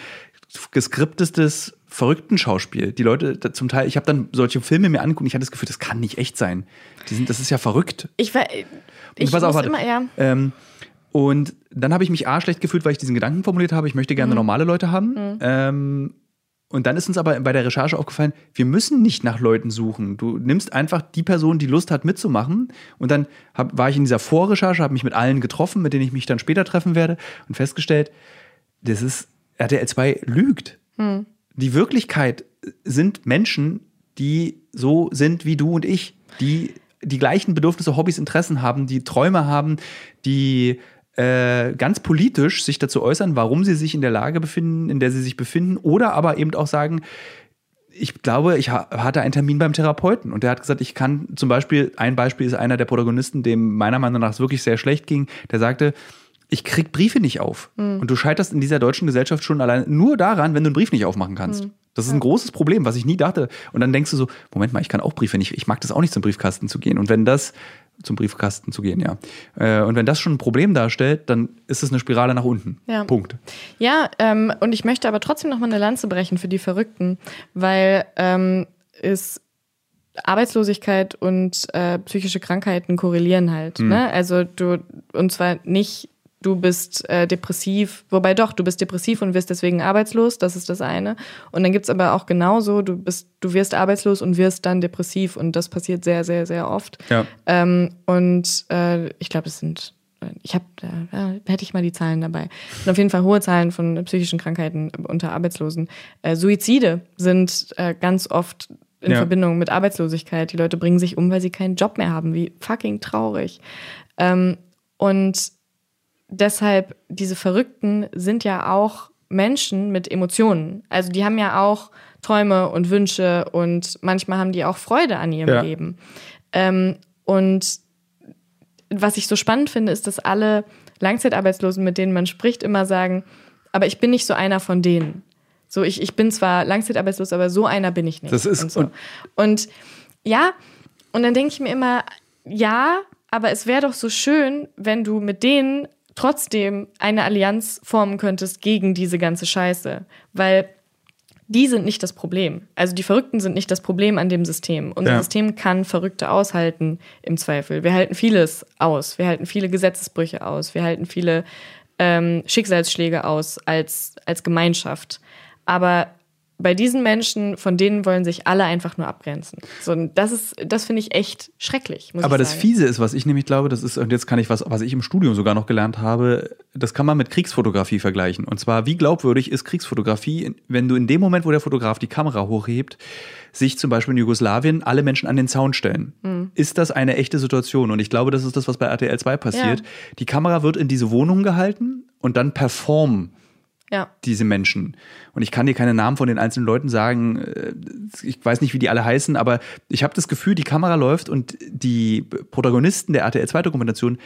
geskriptetes, verrückten Schauspiel. Die Leute zum Teil, ich habe dann solche Filme mir angeguckt ich hatte das Gefühl, das kann nicht echt sein. Die sind, das ist ja verrückt. Ich war. Ich pass auf, warte. immer, ja. Ähm, und dann habe ich mich A schlecht gefühlt, weil ich diesen Gedanken formuliert habe, ich möchte gerne mhm. normale Leute haben. Mhm. Ähm, und dann ist uns aber bei der Recherche aufgefallen, wir müssen nicht nach Leuten suchen. Du nimmst einfach die Person, die Lust hat mitzumachen. Und dann hab, war ich in dieser Vorrecherche, habe mich mit allen getroffen, mit denen ich mich dann später treffen werde und festgestellt, das ist RTL 2 lügt. Hm. Die Wirklichkeit sind Menschen, die so sind wie du und ich, die die gleichen Bedürfnisse, Hobbys, Interessen haben, die Träume haben, die äh, ganz politisch sich dazu äußern, warum sie sich in der Lage befinden, in der sie sich befinden, oder aber eben auch sagen, ich glaube, ich hatte einen Termin beim Therapeuten und der hat gesagt, ich kann zum Beispiel, ein Beispiel ist einer der Protagonisten, dem meiner Meinung nach es wirklich sehr schlecht ging, der sagte, ich krieg Briefe nicht auf. Mhm. Und du scheiterst in dieser deutschen Gesellschaft schon allein nur daran, wenn du einen Brief nicht aufmachen kannst. Mhm. Das ist ein großes Problem, was ich nie dachte. Und dann denkst du so, Moment mal, ich kann auch Briefe nicht, ich mag das auch nicht zum Briefkasten zu gehen. Und wenn das zum Briefkasten zu gehen, ja. Äh, und wenn das schon ein Problem darstellt, dann ist es eine Spirale nach unten. Ja. Punkt. Ja, ähm, und ich möchte aber trotzdem noch mal eine Lanze brechen für die Verrückten, weil ähm, es Arbeitslosigkeit und äh, psychische Krankheiten korrelieren halt. Mhm. Ne? Also du, und zwar nicht du bist äh, depressiv, wobei doch, du bist depressiv und wirst deswegen arbeitslos, das ist das eine. Und dann gibt es aber auch genauso, du bist, du wirst arbeitslos und wirst dann depressiv und das passiert sehr, sehr, sehr oft. Ja. Ähm, und äh, ich glaube, es sind, ich habe, äh, hätte ich mal die Zahlen dabei. Und auf jeden Fall hohe Zahlen von psychischen Krankheiten unter Arbeitslosen. Äh, Suizide sind äh, ganz oft in ja. Verbindung mit Arbeitslosigkeit. Die Leute bringen sich um, weil sie keinen Job mehr haben. Wie fucking traurig. Ähm, und deshalb, diese Verrückten sind ja auch Menschen mit Emotionen. Also die haben ja auch Träume und Wünsche und manchmal haben die auch Freude an ihrem ja. Leben. Ähm, und was ich so spannend finde, ist, dass alle Langzeitarbeitslosen, mit denen man spricht, immer sagen, aber ich bin nicht so einer von denen. So, ich, ich bin zwar langzeitarbeitslos, aber so einer bin ich nicht. Das ist und, so. und ja, und dann denke ich mir immer, ja, aber es wäre doch so schön, wenn du mit denen trotzdem eine Allianz formen könntest gegen diese ganze Scheiße. Weil die sind nicht das Problem. Also die Verrückten sind nicht das Problem an dem System. Unser ja. System kann Verrückte aushalten im Zweifel. Wir halten vieles aus. Wir halten viele Gesetzesbrüche aus. Wir halten viele ähm, Schicksalsschläge aus als, als Gemeinschaft. Aber bei diesen Menschen, von denen wollen sich alle einfach nur abgrenzen. So, das ist, das finde ich echt schrecklich. Aber das Fiese ist, was ich nämlich glaube, das ist, und jetzt kann ich was, was ich im Studium sogar noch gelernt habe, das kann man mit Kriegsfotografie vergleichen. Und zwar, wie glaubwürdig ist Kriegsfotografie, wenn du in dem Moment, wo der Fotograf die Kamera hochhebt, sich zum Beispiel in Jugoslawien alle Menschen an den Zaun stellen. Mhm. Ist das eine echte Situation? Und ich glaube, das ist das, was bei RTL 2 passiert. Ja. Die Kamera wird in diese Wohnung gehalten und dann performen ja. diese Menschen. Und ich kann dir keine Namen von den einzelnen Leuten sagen. Äh, ich weiß nicht, wie die alle heißen, aber ich habe das Gefühl, die Kamera läuft und die Protagonisten der RTL 2-Dokumentation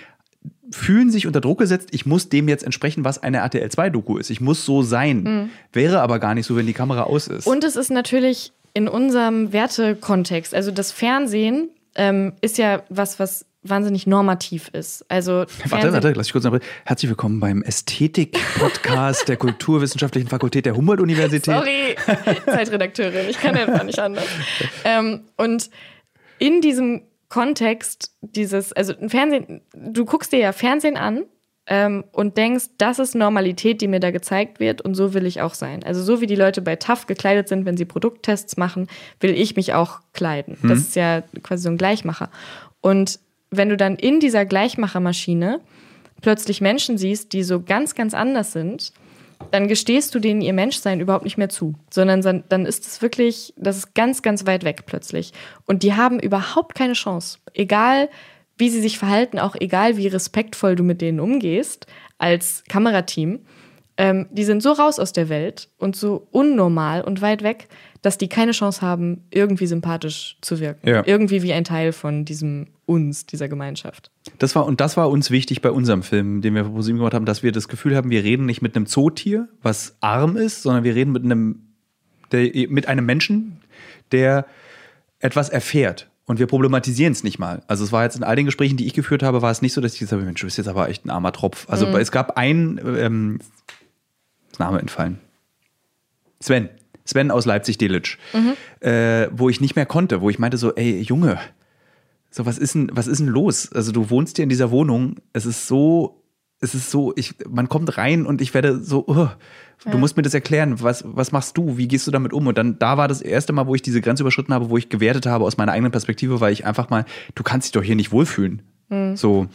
fühlen sich unter Druck gesetzt, ich muss dem jetzt entsprechen, was eine RTL 2-Doku ist. Ich muss so sein. Mhm. Wäre aber gar nicht so, wenn die Kamera aus ist. Und es ist natürlich in unserem Wertekontext, also das Fernsehen ähm, ist ja was, was wahnsinnig normativ ist. Also [LAUGHS] warte, warte, lass ich kurz noch. Herzlich willkommen beim Ästhetik-Podcast der Kulturwissenschaftlichen Fakultät der Humboldt-Universität. Sorry, [LAUGHS] Zeitredakteurin, ich kann einfach nicht anders. Ähm, und in diesem Kontext dieses, also ein Fernsehen, du guckst dir ja Fernsehen an ähm, und denkst, das ist Normalität, die mir da gezeigt wird und so will ich auch sein. Also so wie die Leute bei TAF gekleidet sind, wenn sie Produkttests machen, will ich mich auch kleiden. Das ist ja quasi so ein Gleichmacher. Und wenn du dann in dieser Gleichmachermaschine plötzlich Menschen siehst, die so ganz, ganz anders sind, dann gestehst du denen ihr Menschsein überhaupt nicht mehr zu, sondern dann, ist es wirklich, das ist ganz, ganz weit weg plötzlich. Und die haben überhaupt keine Chance. Egal, wie sie sich verhalten, auch egal, wie respektvoll du mit denen umgehst als Kamerateam, ähm, die sind so raus aus der Welt und so unnormal und weit weg, dass die keine Chance haben, irgendwie sympathisch zu wirken. Ja. Irgendwie wie ein Teil von diesem uns, dieser Gemeinschaft. Das war, und das war uns wichtig bei unserem Film, den wir für ProSieben gemacht haben, dass wir das Gefühl haben, wir reden nicht mit einem Zootier, was arm ist, sondern wir reden mit einem, der, mit einem Menschen, der etwas erfährt. Und wir problematisieren es nicht mal. Also es war jetzt in all den Gesprächen, die ich geführt habe, war es nicht so, dass ich gesagt habe, Mensch, du bist jetzt aber echt ein armer Tropf. Also es gab einen, ähm, Name entfallen. Sven. Sven aus Leipzig-Delitzsch. Äh, wo ich nicht mehr konnte, wo ich meinte so, ey, Junge, so, was ist denn, was ist denn los? Also, du wohnst hier in dieser Wohnung. Es ist so, es ist so, ich, man kommt rein und ich werde so, uh, du musst mir das erklären. Was, was machst du? Wie gehst du damit um? Und dann, da war das erste Mal, wo ich diese Grenze überschritten habe, wo ich gewertet habe aus meiner eigenen Perspektive, weil ich einfach mal, du kannst dich doch hier nicht wohlfühlen. So.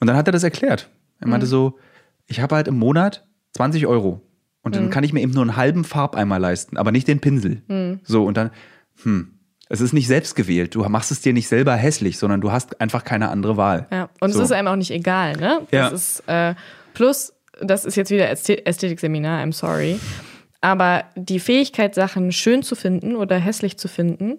Und dann hat er das erklärt. Er meinte so, ich habe halt im Monat 20 Euro. Und dann kann ich mir eben nur einen halben Farbeimer leisten, aber nicht den Pinsel. So, und dann, hm, es ist nicht selbst gewählt. Du machst es dir nicht selber hässlich, sondern du hast einfach keine andere Wahl. Ja, und So. es ist einem auch nicht egal, ne? Das Ja. ist, äh, plus, das ist jetzt wieder Ästhe- Ästhetikseminar, I'm sorry. Aber die Fähigkeit, Sachen schön zu finden oder hässlich zu finden,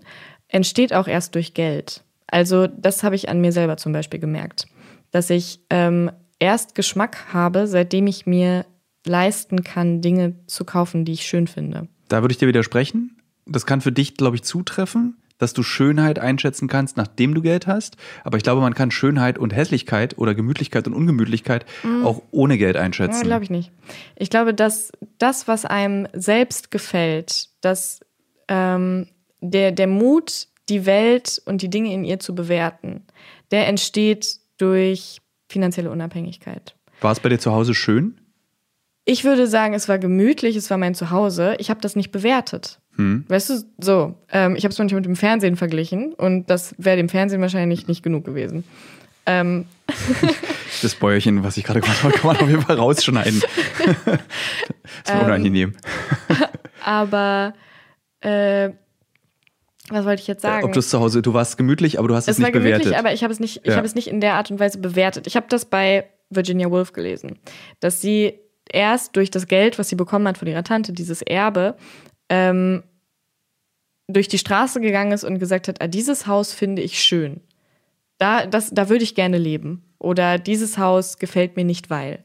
entsteht auch erst durch Geld. Also, das habe ich an mir selber zum Beispiel gemerkt. Dass ich ähm, erst Geschmack habe, seitdem ich mir leisten kann, Dinge zu kaufen, die ich schön finde. Da würde ich dir widersprechen. Das kann für dich, glaube ich, zutreffen, dass du Schönheit einschätzen kannst, nachdem du Geld hast. Aber ich glaube, man kann Schönheit und Hässlichkeit oder Gemütlichkeit und Ungemütlichkeit auch ohne Geld einschätzen. Glaube ich nicht. Ich glaube, dass das, was einem selbst gefällt, dass ähm, der, der Mut, die Welt und die Dinge in ihr zu bewerten, der entsteht durch finanzielle Unabhängigkeit. War es bei dir zu Hause schön? Ich würde sagen, es war gemütlich, es war mein Zuhause. Ich habe das nicht bewertet. Weißt du, so, ähm, ich habe es manchmal mit dem Fernsehen verglichen und das wäre dem Fernsehen wahrscheinlich nicht genug gewesen. Ähm, [LAUGHS] Das Bäuerchen, was ich gerade gemacht habe, kann man auf jeden Fall rausschneiden. [LAUGHS] das ist mir unangenehm. [LAUGHS] aber äh, was wollte ich jetzt sagen? Ob du es zu Hause, du warst gemütlich, aber du hast es, Es war nicht gemütlich, bewertet. aber ich habe es nicht, ich Ja. habe es nicht in der Art und Weise bewertet. Ich habe das bei Virginia Woolf gelesen, dass sie erst durch das Geld, was sie bekommen hat von ihrer Tante, dieses Erbe, ähm, durch die Straße gegangen ist und gesagt hat, ah, dieses Haus finde ich schön. Da, das, da würde ich gerne leben. Oder dieses Haus gefällt mir nicht, weil.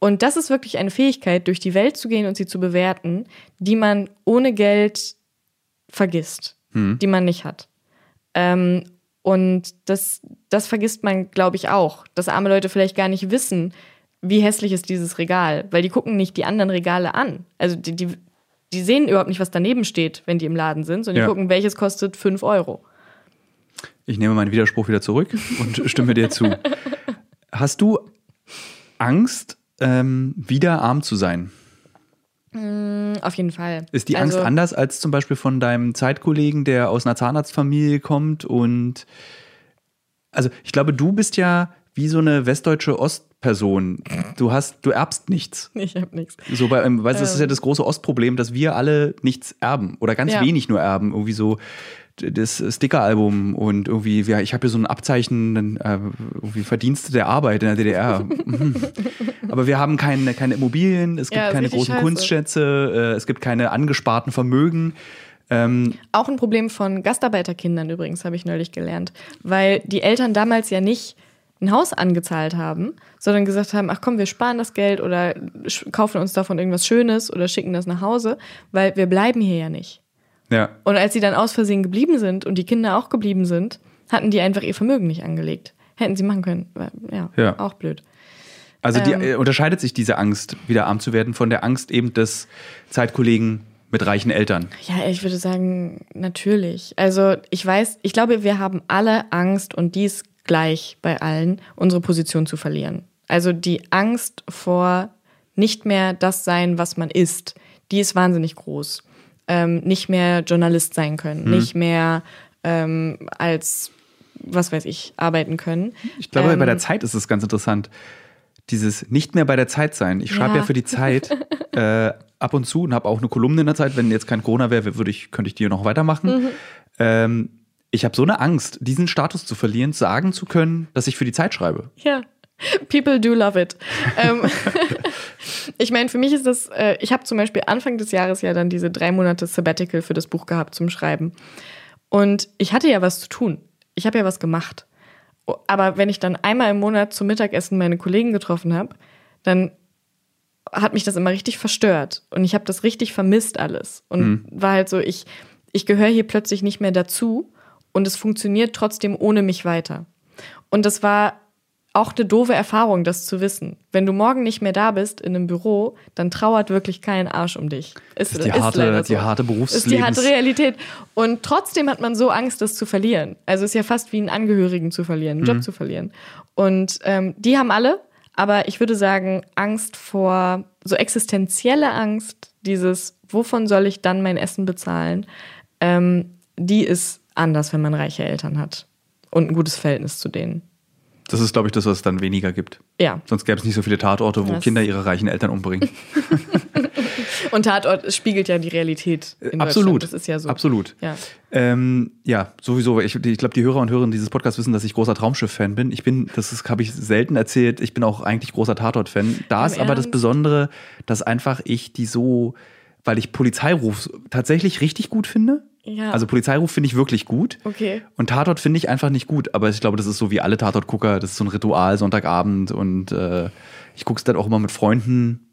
Und das ist wirklich eine Fähigkeit, durch die Welt zu gehen und sie zu bewerten, die man ohne Geld vergisst, die man nicht hat. Ähm, und das, das vergisst man, glaube ich, auch, dass arme Leute vielleicht gar nicht wissen, wie hässlich ist dieses Regal, weil die gucken nicht die anderen Regale an. Also die, die, die sehen überhaupt nicht, was daneben steht, wenn die im Laden sind, sondern Ja. die gucken, welches kostet 5 Euro. Ich nehme meinen Widerspruch wieder zurück und [LAUGHS] stimme dir zu. Hast du Angst, ähm, wieder arm zu sein? Auf jeden Fall. Ist die also, Angst anders als zum Beispiel von deinem Zeitkollegen, der aus einer Zahnarztfamilie kommt und also ich glaube, du bist ja wie so eine westdeutsche Ostperson. Du hast, du erbst nichts. Ich habe nichts. So bei, ähm, weißt das ist ja das große Ostproblem, dass wir alle nichts erben oder ganz Ja. wenig nur erben. Irgendwie so das Sticker-Album und irgendwie, ja, ich habe hier so ein Abzeichen, äh, irgendwie Verdienste der Arbeit in der DDR. [LAUGHS] [LAUGHS] Aber wir haben keine, keine Immobilien, es gibt Ja, keine großen scheiße. Kunstschätze, äh, es gibt keine angesparten Vermögen. Ähm, Auch ein Problem von Gastarbeiterkindern übrigens, habe ich neulich gelernt. Weil die Eltern damals ja nicht ein Haus angezahlt haben, sondern gesagt haben, ach komm, wir sparen das Geld oder kaufen uns davon irgendwas Schönes oder schicken das nach Hause, weil wir bleiben hier ja nicht. ja. Und als sie dann aus Versehen geblieben sind und die Kinder auch geblieben sind, hatten die einfach ihr Vermögen nicht angelegt. Hätten sie machen können. Ja, Ja. auch blöd. Also die, Ähm. äh, unterscheidet sich diese Angst, wieder arm zu werden, von der Angst eben des Zeitkollegen mit reichen Eltern. Ja, ich würde sagen, natürlich. Also ich weiß, ich glaube, wir haben alle Angst und die ist gleich bei allen, unsere Position zu verlieren. Also die Angst vor nicht mehr das sein, was man ist, die ist wahnsinnig groß. Ähm, nicht mehr Journalist sein können, nicht mehr ähm, als, was weiß ich, arbeiten können. Ich glaube, ähm, bei der Zeit ist es ganz interessant. Dieses nicht mehr bei der Zeit sein. Ich schreibe ja. Ja. für die Zeit [LAUGHS] äh, ab und zu und habe auch eine Kolumne in der Zeit. Wenn jetzt kein Corona wäre, würde ich, könnte ich die noch weitermachen. Mhm. Ich habe so eine Angst, diesen Status zu verlieren, sagen zu können, dass ich für die Zeit schreibe. Ja. People do love it. ähm, [LAUGHS] ich meine, für mich ist das, äh, ich habe zum Beispiel Anfang des Jahres ja dann diese drei Monate Sabbatical für das Buch gehabt zum Schreiben. Und ich hatte ja was zu tun. Ich habe ja was gemacht. Aber wenn ich dann einmal im Monat zum Mittagessen meine Kollegen getroffen habe, dann hat mich das immer richtig verstört. Und ich habe das richtig vermisst alles. Und war halt so, ich, ich gehöre hier plötzlich nicht mehr dazu und es funktioniert trotzdem ohne mich weiter. Und das war auch eine doofe Erfahrung, das zu wissen. Wenn du morgen nicht mehr da bist in einem Büro, dann trauert wirklich kein Arsch um dich. Ist, ist die harte- leider die harte Ist die harte Realität. Und trotzdem hat man so Angst, das zu verlieren. Also es ist ja fast wie einen Angehörigen zu verlieren, einen Job zu verlieren. Und ähm, die haben alle, aber ich würde sagen, Angst vor, so existenzielle Angst, dieses, wovon soll ich dann mein Essen bezahlen, ähm, die ist anders, wenn man reiche Eltern hat. Und ein gutes Verhältnis zu denen. Das ist, glaube ich, das, was es dann weniger gibt. Ja. Sonst gäbe es nicht so viele Tatorte, wo Das- Kinder ihre reichen Eltern umbringen. [LAUGHS] Und Tatort spiegelt ja die Realität in Absolut. Das ist ja so. Absolut. Ja. Ähm, ja, sowieso. Ich, ich glaube, die Hörer und Hörerinnen dieses Podcasts wissen, dass ich großer Traumschiff-Fan bin. Ich bin, das habe ich selten erzählt, ich bin auch eigentlich großer Tatort-Fan. Da Im ist aber das? Besondere, dass einfach ich die so, weil ich Polizeiruf tatsächlich richtig gut finde. Ja. Also Polizeiruf finde ich wirklich gut. Okay. Und Tatort finde ich einfach nicht gut. Aber ich glaube, das ist so wie alle Tatort-Gucker. Das ist so ein Ritual, Sonntagabend. Und äh, ich gucke es dann auch immer mit Freunden.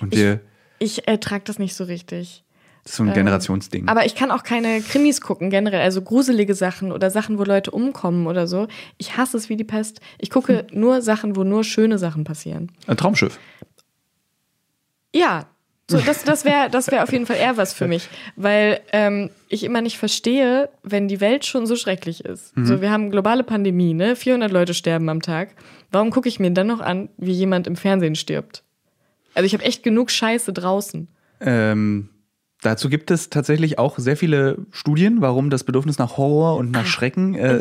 Und wir, Ich ertrage das nicht so richtig. das ist so ein Generationsding. Aber ich kann auch keine Krimis gucken, generell. Also gruselige Sachen oder Sachen, wo Leute umkommen oder so. Ich hasse es wie die Pest. Ich gucke Hm. nur Sachen, wo nur schöne Sachen passieren. Ein Traumschiff. Ja, so, das, das wäre das wär auf jeden Fall eher was für mich. Weil ähm, ich immer nicht verstehe, wenn die Welt schon so schrecklich ist. Mhm. So, wir haben globale Pandemie, ne? 400 Leute sterben am Tag. Warum gucke ich mir dann noch an, wie jemand im Fernsehen stirbt? Also ich habe echt genug Scheiße draußen. Ähm, dazu gibt es tatsächlich auch sehr viele Studien, warum das Bedürfnis nach Horror und nach Schrecken äh,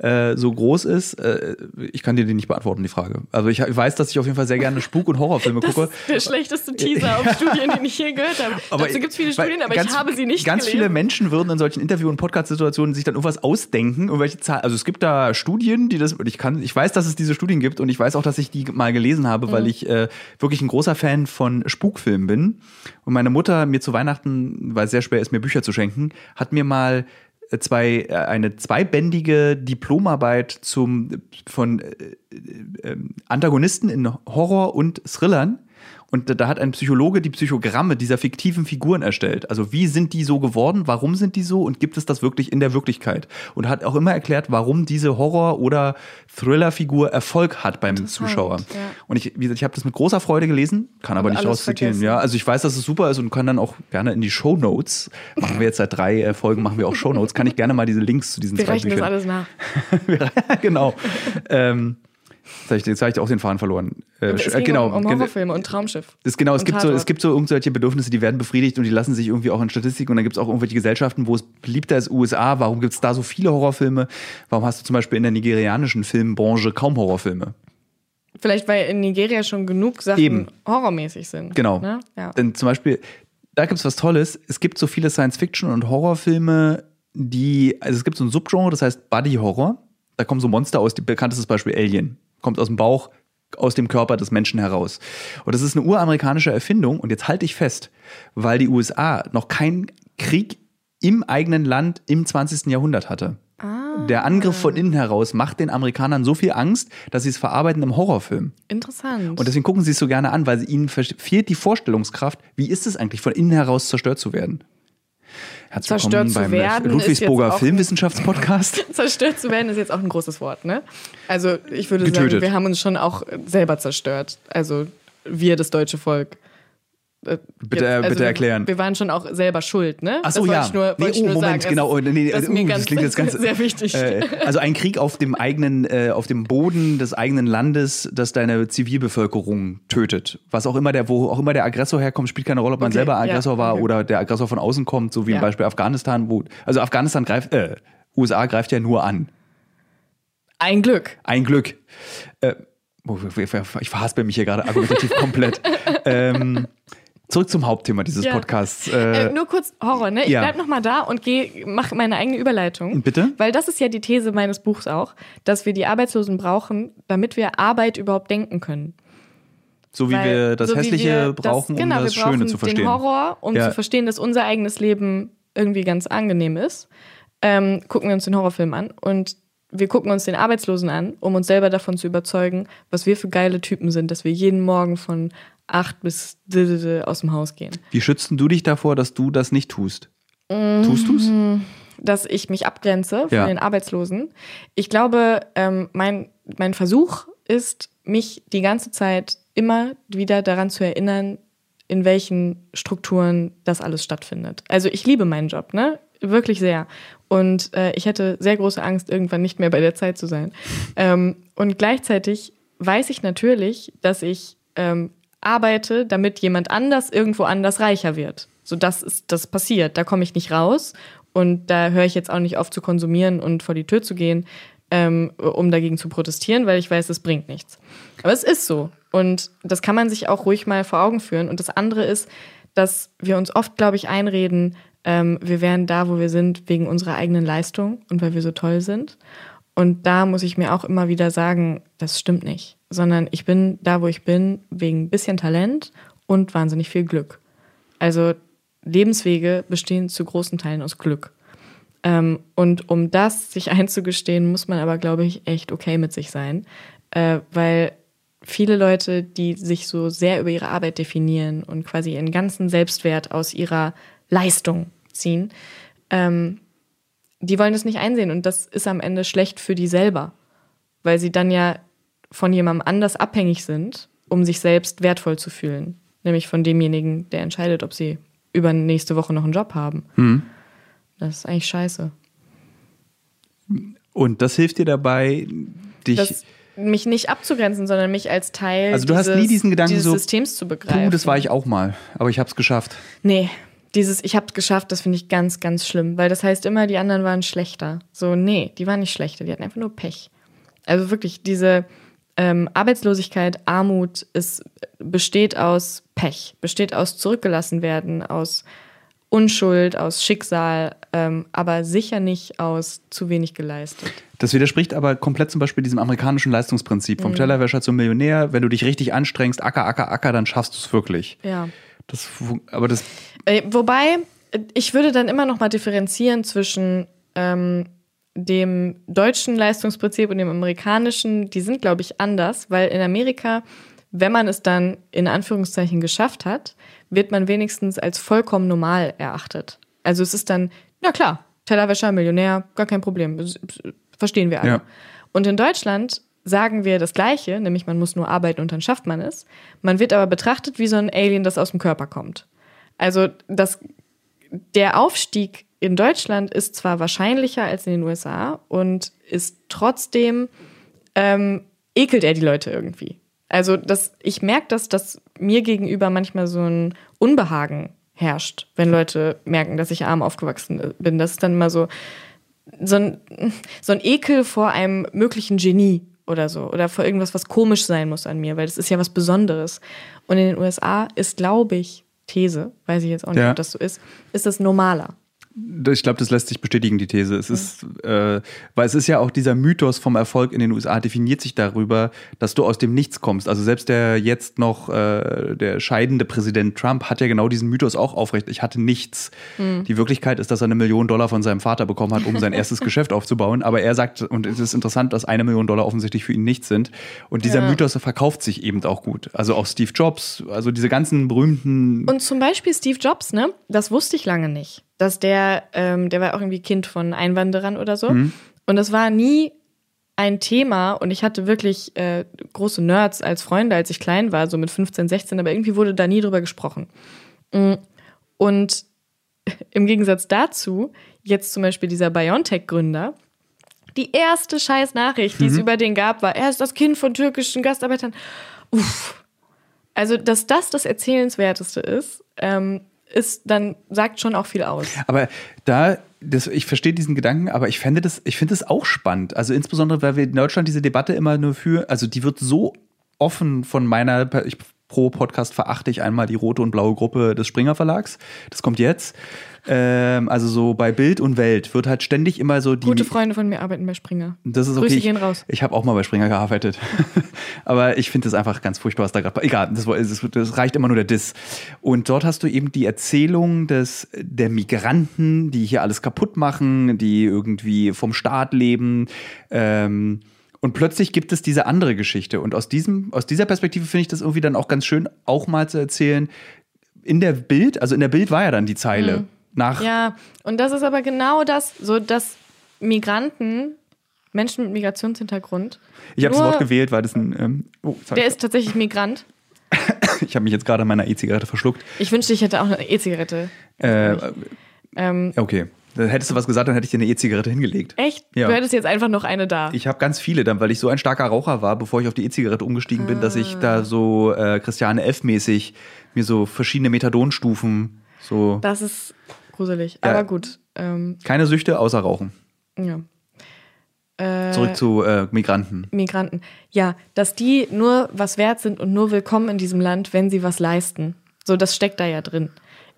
Ah, äh, so groß ist. Äh, ich kann dir die nicht beantworten, die Frage. Also ich, ich weiß, dass ich auf jeden Fall sehr gerne Spuk- und Horrorfilme [LAUGHS] Das gucke. ist der schlechteste Teaser auf [LAUGHS] Studien, den ich je gehört habe. Dazu gibt es viele Studien, aber ganz- ich habe sie nicht Ganz gelesen. viele Menschen würden in solchen Interview- und Podcast-Situationen sich dann irgendwas ausdenken, irgendwelche Zahlen. Also es gibt da Studien, die das, und ich kann, ich weiß, dass es diese Studien gibt und ich weiß auch, dass ich die mal gelesen habe, Mhm. weil ich äh, wirklich ein großer Fan von Spukfilmen bin. Und meine Mutter mir zu Weihnachten, weil es sehr schwer ist, mir Bücher zu schenken, hat mir mal äh, zwei, äh, eine zweibändige Diplomarbeit zum, von äh, äh, Antagonisten in Horror und Thrillern. Und da- hat ein Psychologe die Psychogramme dieser fiktiven Figuren erstellt. Also wie sind die so geworden? Warum sind die so? Und gibt es das wirklich in der Wirklichkeit? Und hat auch immer erklärt, warum diese Horror- oder Thriller-Figur Erfolg hat beim Zuschauer. ja. Und ich, wie gesagt, ich habe das mit großer Freude gelesen, kann aber Und nicht rauszitieren. Ja, also ich weiß, dass es super ist und kann dann auch gerne in die Show Notes. Machen wir jetzt seit drei äh, Folgen, machen wir auch Show Notes. Kann ich gerne mal diese Links zu diesen Wir zwei rechnen das Büchern. alles nach. [LAUGHS] [LAUGHS] genau. ähm, jetzt habe ich, jetzt ich auch den Faden verloren. Äh, ging genau. um, um Gen- Horrorfilme und Traumschiff. das genau, es gibt, so, es gibt so irgendwelche Bedürfnisse, die werden befriedigt und die lassen sich irgendwie auch in Statistiken. Und dann gibt es auch irgendwelche Gesellschaften, wo es beliebter ist, USA. Warum gibt es da so viele Horrorfilme? Warum hast du zum Beispiel in der nigerianischen Filmbranche kaum Horrorfilme? Vielleicht, weil in Nigeria schon genug Sachen Eben. horrormäßig sind. Genau. Ne? Ja. Denn zum Beispiel, da gibt es was Tolles. Es gibt so viele Science-Fiction- und Horrorfilme, die, also es gibt so ein Subgenre, das heißt Body-Horror. Da kommen so Monster aus, die bekanntestes Beispiel Alien. Kommt aus dem Bauch, aus dem Körper des Menschen heraus. Und das ist eine uramerikanische Erfindung. Und jetzt halte ich fest, weil die USA noch keinen Krieg im eigenen Land im 20. Jahrhundert hatte. Der Angriff von innen heraus macht den Amerikanern so viel Angst, dass sie es verarbeiten im Horrorfilm. Interessant. Und deswegen gucken sie es so gerne an, weil ihnen fehlt die Vorstellungskraft, wie ist es eigentlich, von innen heraus zerstört zu werden. Herzlich Zerstört willkommen zu beim werden Ludwigsburger ist jetzt auch- Filmwissenschaftspodcast. [LAUGHS] zerstört zu werden ist jetzt auch ein großes Wort, ne? Also ich würde Getötet. sagen, wir haben uns schon auch selber zerstört. Also wir, das deutsche Volk. Äh, Bitte, jetzt, bitte erklären. Wir waren schon auch selber schuld, ne? Ach so, das wollte ja. Ich nur, nee, wollte ich oh, nur Moment, sagen. genau. Das, oh, nee, das ist uh, das klingt jetzt [LAUGHS] ganz sehr wichtig. Äh, also ein Krieg auf dem eigenen, äh, auf dem Boden des eigenen Landes, das deine Zivilbevölkerung tötet. Was auch immer der, wo auch immer der Aggressor herkommt, spielt keine Rolle, ob man Okay, selber ja, Aggressor war okay. oder der Aggressor von außen kommt, so wie Ja. im Beispiel Afghanistan, wo also Afghanistan greift, äh, USA greift ja nur an. Ein Glück. Ein Glück. Äh, oh, ich verhaspel mich hier gerade argumentativ komplett. [LAUGHS] Ähm, zurück zum Hauptthema dieses Ja. Podcasts. Äh, Äh, nur kurz Horror, ne? Ich ja. bleib noch mal da und geh, mach meine eigene Überleitung. Bitte? Weil das ist ja die These meines Buchs auch, dass wir die Arbeitslosen brauchen, damit wir Arbeit überhaupt denken können. so wie Weil- wir das so Hässliche wir brauchen, das, genau, um das wir brauchen Schöne zu verstehen. Den Horror, um Ja. zu verstehen, dass unser eigenes Leben irgendwie ganz angenehm ist. Ähm, gucken wir uns den Horrorfilm an und wir gucken uns den Arbeitslosen an, um uns selber davon zu überzeugen, was wir für geile Typen sind, dass wir jeden Morgen von acht bis aus dem Haus gehen. Wie schützt du dich davor, dass du das nicht tust? Tust du's? dass ich mich abgrenze von Ja. den Arbeitslosen. Ich glaube, ähm, mein, mein Versuch ist, mich die ganze Zeit immer wieder daran zu erinnern, in welchen Strukturen das alles stattfindet. Also ich liebe meinen Job, ne? Wirklich sehr. Und äh, ich hätte sehr große Angst, irgendwann nicht mehr bei der Zeit zu sein. Ähm, und gleichzeitig weiß ich natürlich, dass ich ähm, arbeite, damit jemand anders irgendwo anders reicher wird. So das ist das passiert. Da komme ich nicht raus und da höre ich jetzt auch nicht auf zu konsumieren und vor die Tür zu gehen, ähm, um dagegen zu protestieren, weil ich weiß, es bringt nichts. Aber es ist so und das kann man sich auch ruhig mal vor Augen führen. Und das andere ist, dass wir uns oft, glaube ich, einreden, ähm, wir wären da, wo wir sind, wegen unserer eigenen Leistung und weil wir so toll sind. Und da muss ich mir auch immer wieder sagen, das stimmt nicht, sondern ich bin da, wo ich bin, wegen ein bisschen Talent und wahnsinnig viel Glück. Also Lebenswege bestehen zu großen Teilen aus Glück. Ähm, und um das sich [LAUGHS] einzugestehen, muss man aber, glaube ich, echt okay mit sich sein, äh, weil viele Leute, die sich so sehr über ihre Arbeit definieren und quasi ihren ganzen Selbstwert aus ihrer Leistung ziehen, ähm, die wollen das nicht einsehen und das ist am Ende schlecht für die selber, weil sie dann ja von jemandem anders abhängig sind, um sich selbst wertvoll zu fühlen, nämlich von demjenigen, der entscheidet, ob sie über nächste Woche noch einen Job haben. Das ist eigentlich scheiße. Und das hilft dir dabei, dich. Das, mich nicht abzugrenzen, sondern mich als Teil Also du hast dieses, nie diesen Gedanken dieses so, Systems zu begreifen. Puh, das war ich auch mal, aber ich habe es geschafft. Nee, dieses ich hab's geschafft, das finde ich ganz, ganz schlimm, weil das heißt immer, die anderen waren schlechter. So, nee, die waren nicht schlechter, die hatten einfach nur Pech. Also wirklich, diese ähm, Arbeitslosigkeit, Armut, ist, besteht aus Pech, besteht aus zurückgelassen werden, aus Unschuld, aus Schicksal, ähm, aber sicher nicht aus zu wenig geleistet. Das widerspricht aber komplett zum Beispiel diesem amerikanischen Leistungsprinzip. Mhm. Vom Tellerwäscher zum Millionär. Wenn du dich richtig anstrengst, acker, acker, acker, dann schaffst du es wirklich. Ja. Das, aber das, Äh, Wobei, ich würde dann immer noch mal differenzieren zwischen ähm, dem deutschen Leistungsprinzip und dem amerikanischen. Die sind, glaube ich, anders, weil in Amerika, wenn man es dann in Anführungszeichen geschafft hat, wird man wenigstens als vollkommen normal erachtet. Also es ist dann, na klar, Tellerwäscher, Millionär, gar kein Problem. Verstehen wir alle. Ja. Und in Deutschland sagen wir das Gleiche, nämlich man muss nur arbeiten und dann schafft man es. Man wird aber betrachtet wie so ein Alien, das aus dem Körper kommt. Also das, der Aufstieg in Deutschland ist zwar wahrscheinlicher als in den USA und ist trotzdem ähm, ekelt er die Leute irgendwie. Also das, ich merke, dass das mir gegenüber manchmal so ein Unbehagen herrscht, wenn Leute merken, dass ich arm aufgewachsen bin. Das ist dann immer so, so ein, so ein Ekel vor einem möglichen Genie oder so. Oder vor irgendwas, was komisch sein muss an mir, weil das ist ja was Besonderes. Und in den USA ist, glaube ich, These, weiß ich jetzt auch nicht, Ja. ob das so ist, ist das normaler. Ich glaube, das lässt sich bestätigen, die These. Es ist, äh, weil es ist ja auch dieser Mythos vom Erfolg in den USA definiert sich darüber, dass du aus dem Nichts kommst. Also selbst der jetzt noch äh, der scheidende Präsident Trump hat ja genau diesen Mythos auch aufrecht. Ich hatte nichts. Die Wirklichkeit ist, dass er eine Million Dollar von seinem Vater bekommen hat, um sein [LAUGHS] erstes Geschäft aufzubauen. Aber er sagt, und es ist interessant, dass eine Million Dollar offensichtlich für ihn nichts sind. Und dieser Ja. Mythos verkauft sich eben auch gut. Also auch Steve Jobs, also diese ganzen berühmten Und zum Beispiel Steve Jobs, ne? Das wusste ich lange nicht. Dass der, ähm, der war auch irgendwie Kind von Einwanderern oder so. Und das war nie ein Thema und ich hatte wirklich äh, große Nerds als Freunde, als ich klein war, so mit 15, 16, aber irgendwie wurde da nie drüber gesprochen. Mm, und [LAUGHS] im Gegensatz dazu, jetzt zum Beispiel dieser BioNTech-Gründer, die erste scheiß Nachricht, die mhm. es über den gab, war, er ist das Kind von türkischen Gastarbeitern. Uff. Also, dass das das Erzählenswerteste ist, ähm, ist dann sagt schon auch viel aus. Aber da, das, ich verstehe diesen Gedanken, aber ich fände das, ich finde das auch spannend. Also insbesondere, weil wir in Deutschland diese Debatte immer nur für, also die wird so offen von meiner, ich, pro Podcast verachte ich einmal die rote und blaue Gruppe des Springer Verlags. Das kommt jetzt. Ähm, also so bei Bild und Welt wird halt ständig immer so die. Gute Freunde von mir arbeiten bei Springer. Das ist okay. Grüße gehen raus. Ich, ich habe auch mal bei Springer gearbeitet. [LAUGHS] Aber ich finde das einfach ganz furchtbar, was da gerade. Egal, das, das, reicht immer nur der Diss. Und dort hast du eben die Erzählung des, der Migranten, die hier alles kaputt machen, die irgendwie vom Staat leben. Ähm, und plötzlich gibt es diese andere Geschichte. Und aus, diesem, aus dieser Perspektive finde ich das irgendwie dann auch ganz schön, auch mal zu erzählen. In der Bild, also in der Bild war ja dann die Zeile. Mhm nach. Ja, und das ist aber genau das, so dass Migranten, Menschen mit Migrationshintergrund. Ich habe das Wort gewählt, weil das ein. Ähm, oh, der ist tatsächlich Migrant. ich habe mich jetzt gerade an meiner E-Zigarette verschluckt. Ich wünschte, ich hätte auch eine E-Zigarette. Äh, ähm, okay. Dann hättest du was gesagt, dann hätte ich dir eine E-Zigarette hingelegt. Echt? Ja. Du hättest jetzt einfach noch eine da. Ich habe ganz viele dann, weil ich so ein starker Raucher war, bevor ich auf die E-Zigarette umgestiegen ah. bin, dass ich da so äh, Christiane F-mäßig mir so verschiedene Methadonstufen so. Das ist gruselig. Ja. Aber gut. Ähm, Keine Süchte außer Rauchen. Ja. Äh, Zurück zu äh, Migranten. Migranten. Ja, dass die nur was wert sind und nur willkommen in diesem Land, wenn sie was leisten. So, das steckt da ja drin.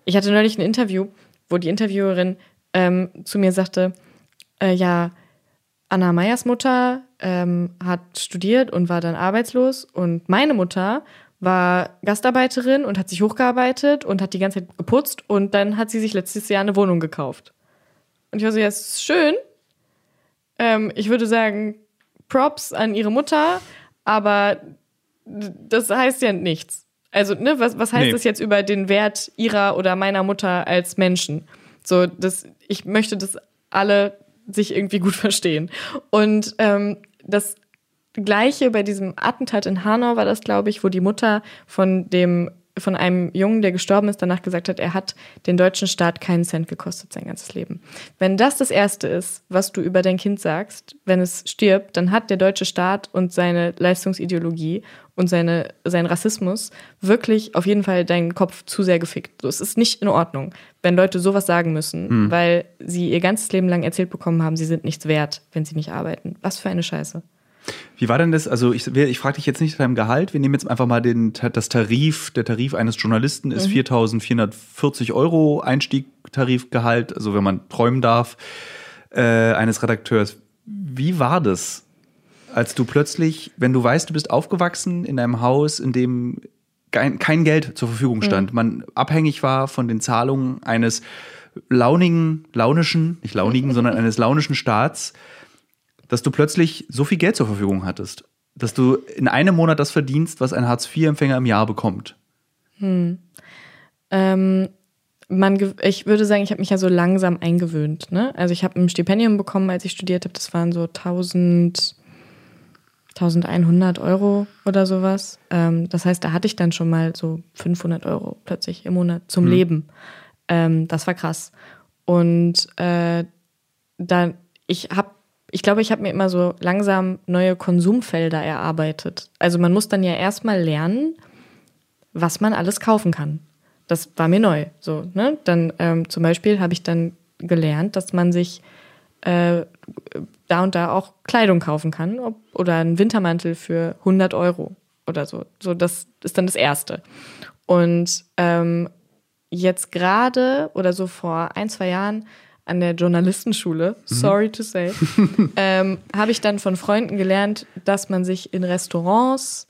Ich hatte neulich ein Interview, wo die Interviewerin ähm, zu mir sagte, äh, ja, Anna Meyers Mutter ähm, hat studiert und war dann arbeitslos und meine Mutter war Gastarbeiterin und hat sich hochgearbeitet und hat die ganze Zeit geputzt und dann hat sie sich letztes Jahr eine Wohnung gekauft. Und ich war so, ja, ist schön. Ähm, ich würde sagen, Props an ihre Mutter, aber das heißt ja nichts. Also, ne, was, was heißt nee. das jetzt über den Wert ihrer oder meiner Mutter als Menschen? So, das, ich möchte, dass alle sich irgendwie gut [LAUGHS] verstehen. Und ähm, das Gleiche bei diesem Attentat in Hanau war das, glaube ich, wo die Mutter von dem von einem Jungen, der gestorben ist, danach gesagt hat, er hat den deutschen Staat keinen Cent gekostet sein ganzes Leben. Wenn das das Erste ist, was du über dein Kind sagst, wenn es stirbt, dann hat der deutsche Staat und seine Leistungsideologie und seine, sein Rassismus wirklich auf jeden Fall deinen Kopf zu sehr gefickt. So, es ist nicht in Ordnung, wenn Leute sowas sagen müssen, hm. weil sie ihr ganzes Leben lang erzählt bekommen haben, sie sind nichts wert, wenn sie nicht arbeiten. Was für eine Scheiße. Wie war denn das? Also ich, ich frage dich jetzt nicht nach deinem Gehalt. Wir nehmen jetzt einfach mal den, das Tarif. Der Tarif eines Journalisten ist mhm. 4.440 Euro Einstiegtarifgehalt, also wenn man träumen darf, äh, eines Redakteurs. Wie war das, als du plötzlich, wenn du weißt, du bist aufgewachsen in einem Haus, in dem kein, kein Geld zur Verfügung stand, mhm. man abhängig war von den Zahlungen eines launigen, launischen, nicht launigen, sondern eines launischen Staats, dass du plötzlich so viel Geld zur Verfügung hattest, dass du in einem Monat das verdienst, was ein Hartz-IV-Empfänger im Jahr bekommt? Hm. Ähm, man, ich würde sagen, ich habe mich ja so langsam eingewöhnt. Ne? Also ich habe ein Stipendium bekommen, als ich studiert habe. Das waren so 1000, 1100 Euro oder sowas. Ähm, das heißt, da hatte ich dann schon mal so 500 Euro plötzlich im Monat zum hm. Leben. Ähm, das war krass. Und äh, dann, ich habe ich glaube, ich habe mir immer so langsam neue Konsumfelder erarbeitet. Also man muss dann ja erstmal lernen, was man alles kaufen kann. Das war mir neu. So, ne? Dann ähm, zum Beispiel habe ich dann gelernt, dass man sich äh, da und da auch Kleidung kaufen kann ob, oder einen Wintermantel für 100 Euro oder so. So, das ist dann das Erste. Und ähm, jetzt gerade oder so vor ein, zwei Jahren an der Journalistenschule, mhm. sorry to say, [LAUGHS] ähm, habe ich dann von Freunden gelernt, dass man sich in Restaurants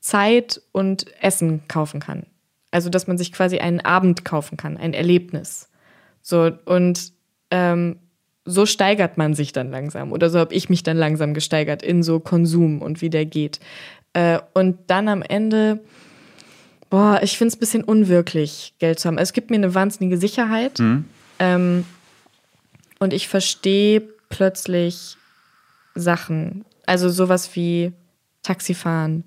Zeit und Essen kaufen kann. Also, dass man sich quasi einen Abend kaufen kann, ein Erlebnis. So, und ähm, so steigert man sich dann langsam. Oder so habe ich mich dann langsam gesteigert in so Konsum und wie der geht. Äh, und dann am Ende, boah, ich finde es ein bisschen unwirklich, Geld zu haben. Es gibt mir eine wahnsinnige Sicherheit. Mhm. Ähm, und ich verstehe plötzlich Sachen, Also sowas wie Taxifahren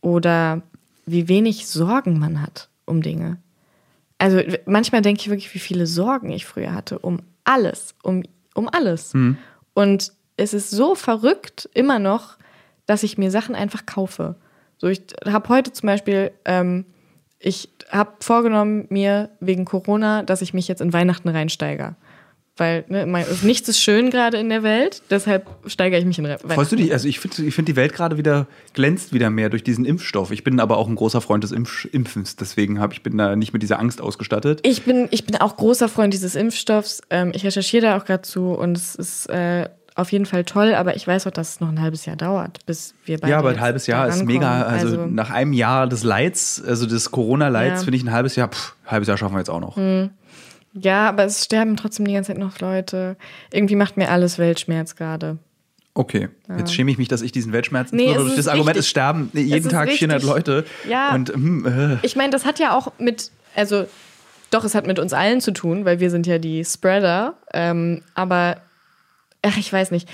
oder wie wenig Sorgen man hat um Dinge. Also manchmal denke ich wirklich, wie viele Sorgen ich früher hatte um alles, um, um alles. Mhm. Und es ist so verrückt immer noch, dass ich mir Sachen einfach kaufe. So, ich habe heute zum Beispiel, ähm, ich habe vorgenommen mir wegen Corona, dass ich mich jetzt in Weihnachten reinsteige. Weil ne, mein, nichts ist schön gerade in der Welt, deshalb steigere ich mich in Weihnachten. Freust du dich? Also ich finde, ich find, die Welt gerade wieder glänzt wieder mehr durch diesen Impfstoff. Ich bin aber auch ein großer Freund des Impf Impfens, deswegen hab, ich bin da nicht mit dieser Angst ausgestattet. Ich bin, ich bin auch großer Freund dieses Impfstoffs. Ähm, ich recherchiere da auch gerade zu und es ist äh, auf jeden Fall toll, aber ich weiß auch, dass es noch ein halbes Jahr dauert, bis wir beide Ja, aber ein halbes Jahr ist mega. rankommen. Also, nach einem Jahr des Leids, also des Corona-Leids, Ja. finde ich ein halbes Jahr, pff, ein halbes Jahr schaffen wir jetzt auch noch. Ja, aber es sterben trotzdem die ganze Zeit noch Leute. Irgendwie macht mir alles Weltschmerz gerade. Okay, jetzt schäme ich mich, dass ich diesen Weltschmerz Nee, nur es durch das Argument, richtig. es sterben jeden ist Tag 400 richtig. Leute. Ja. Und hm, äh, Ich meine, das hat ja auch mit, also doch, es hat mit uns allen zu tun, weil wir sind ja die Spreader. Ähm, aber, ach, ich weiß nicht.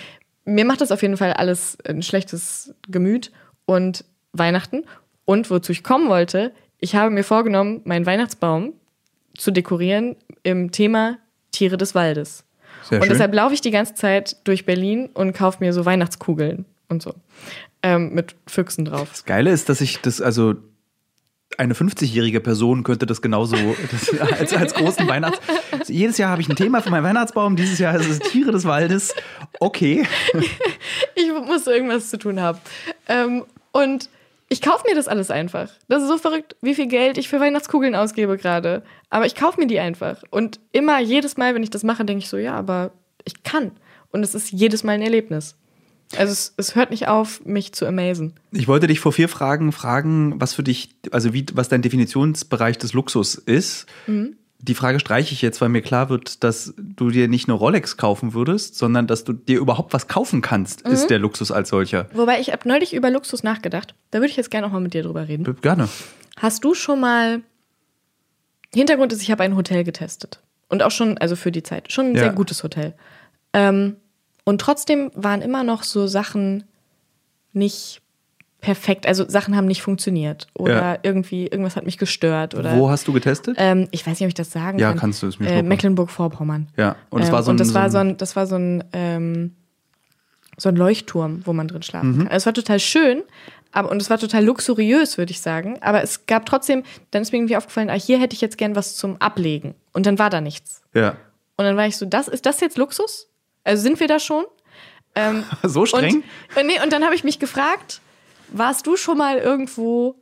Mir macht das auf jeden Fall alles ein schlechtes Gemüt und Weihnachten. Und wozu ich kommen wollte, ich habe mir vorgenommen, meinen Weihnachtsbaum zu dekorieren im Thema Tiere des Waldes. Sehr und schön. deshalb laufe ich die ganze Zeit durch Berlin und kaufe mir so Weihnachtskugeln und so. Ähm, mit Füchsen drauf. das Geile ist, dass ich das, also eine 50-jährige Person könnte das genauso das, als, als großen Weihnachts. Jedes Jahr habe ich ein Thema für meinen Weihnachtsbaum, dieses Jahr ist es Tiere des Waldes. Okay. [LAUGHS] Ich muss irgendwas zu tun haben. Ähm, und ich kaufe mir das alles einfach. Das ist so verrückt, wie viel Geld ich für Weihnachtskugeln ausgebe gerade. Aber ich kaufe mir die einfach. Und immer, jedes Mal, wenn ich das mache, denke ich so, ja, aber ich kann. Und es ist jedes Mal ein Erlebnis. Also es, es hört nicht auf, mich zu amazen. Ich wollte dich vor vier Fragen fragen, was für dich, also wie, was dein Definitionsbereich des Luxus ist. Die Frage streiche ich jetzt, weil mir klar wird, dass du dir nicht eine Rolex kaufen würdest, sondern dass du dir überhaupt was kaufen kannst, ist der Luxus als solcher. Wobei ich habe neulich über Luxus nachgedacht. Da würde ich jetzt gerne auch mal mit dir drüber reden. Gerne. Hast du schon mal. Hintergrund ist, ich habe ein Hotel getestet. Und auch schon, also für die Zeit, schon ein Ja. sehr gutes Hotel. Ähm, und trotzdem waren immer noch so Sachen nicht perfekt. Also Sachen haben nicht funktioniert. Oder Ja. irgendwie, irgendwas hat mich gestört. Oder, Wo hast du getestet? ähm, ich weiß nicht, ob ich das sagen Ja, kann. kannst du es mir äh. Mecklenburg-Vorpommern. Ja, und es Ähm, war so ein- und das so war ein- so ein, das war so ein, ähm, so ein Leuchtturm, wo man drin schlafen Mhm. kann. Also es war total schön, aber und es war total luxuriös, würde ich sagen. Aber es gab trotzdem, dann ist mir irgendwie aufgefallen, ah, hier hätte ich jetzt gern was zum Ablegen. Und dann war da nichts. Ja. Und dann war ich so, das ist das jetzt Luxus? Also sind wir da schon? Ähm, [LAUGHS] So streng? Und, äh, nee, und dann habe ich mich gefragt, warst du schon mal irgendwo,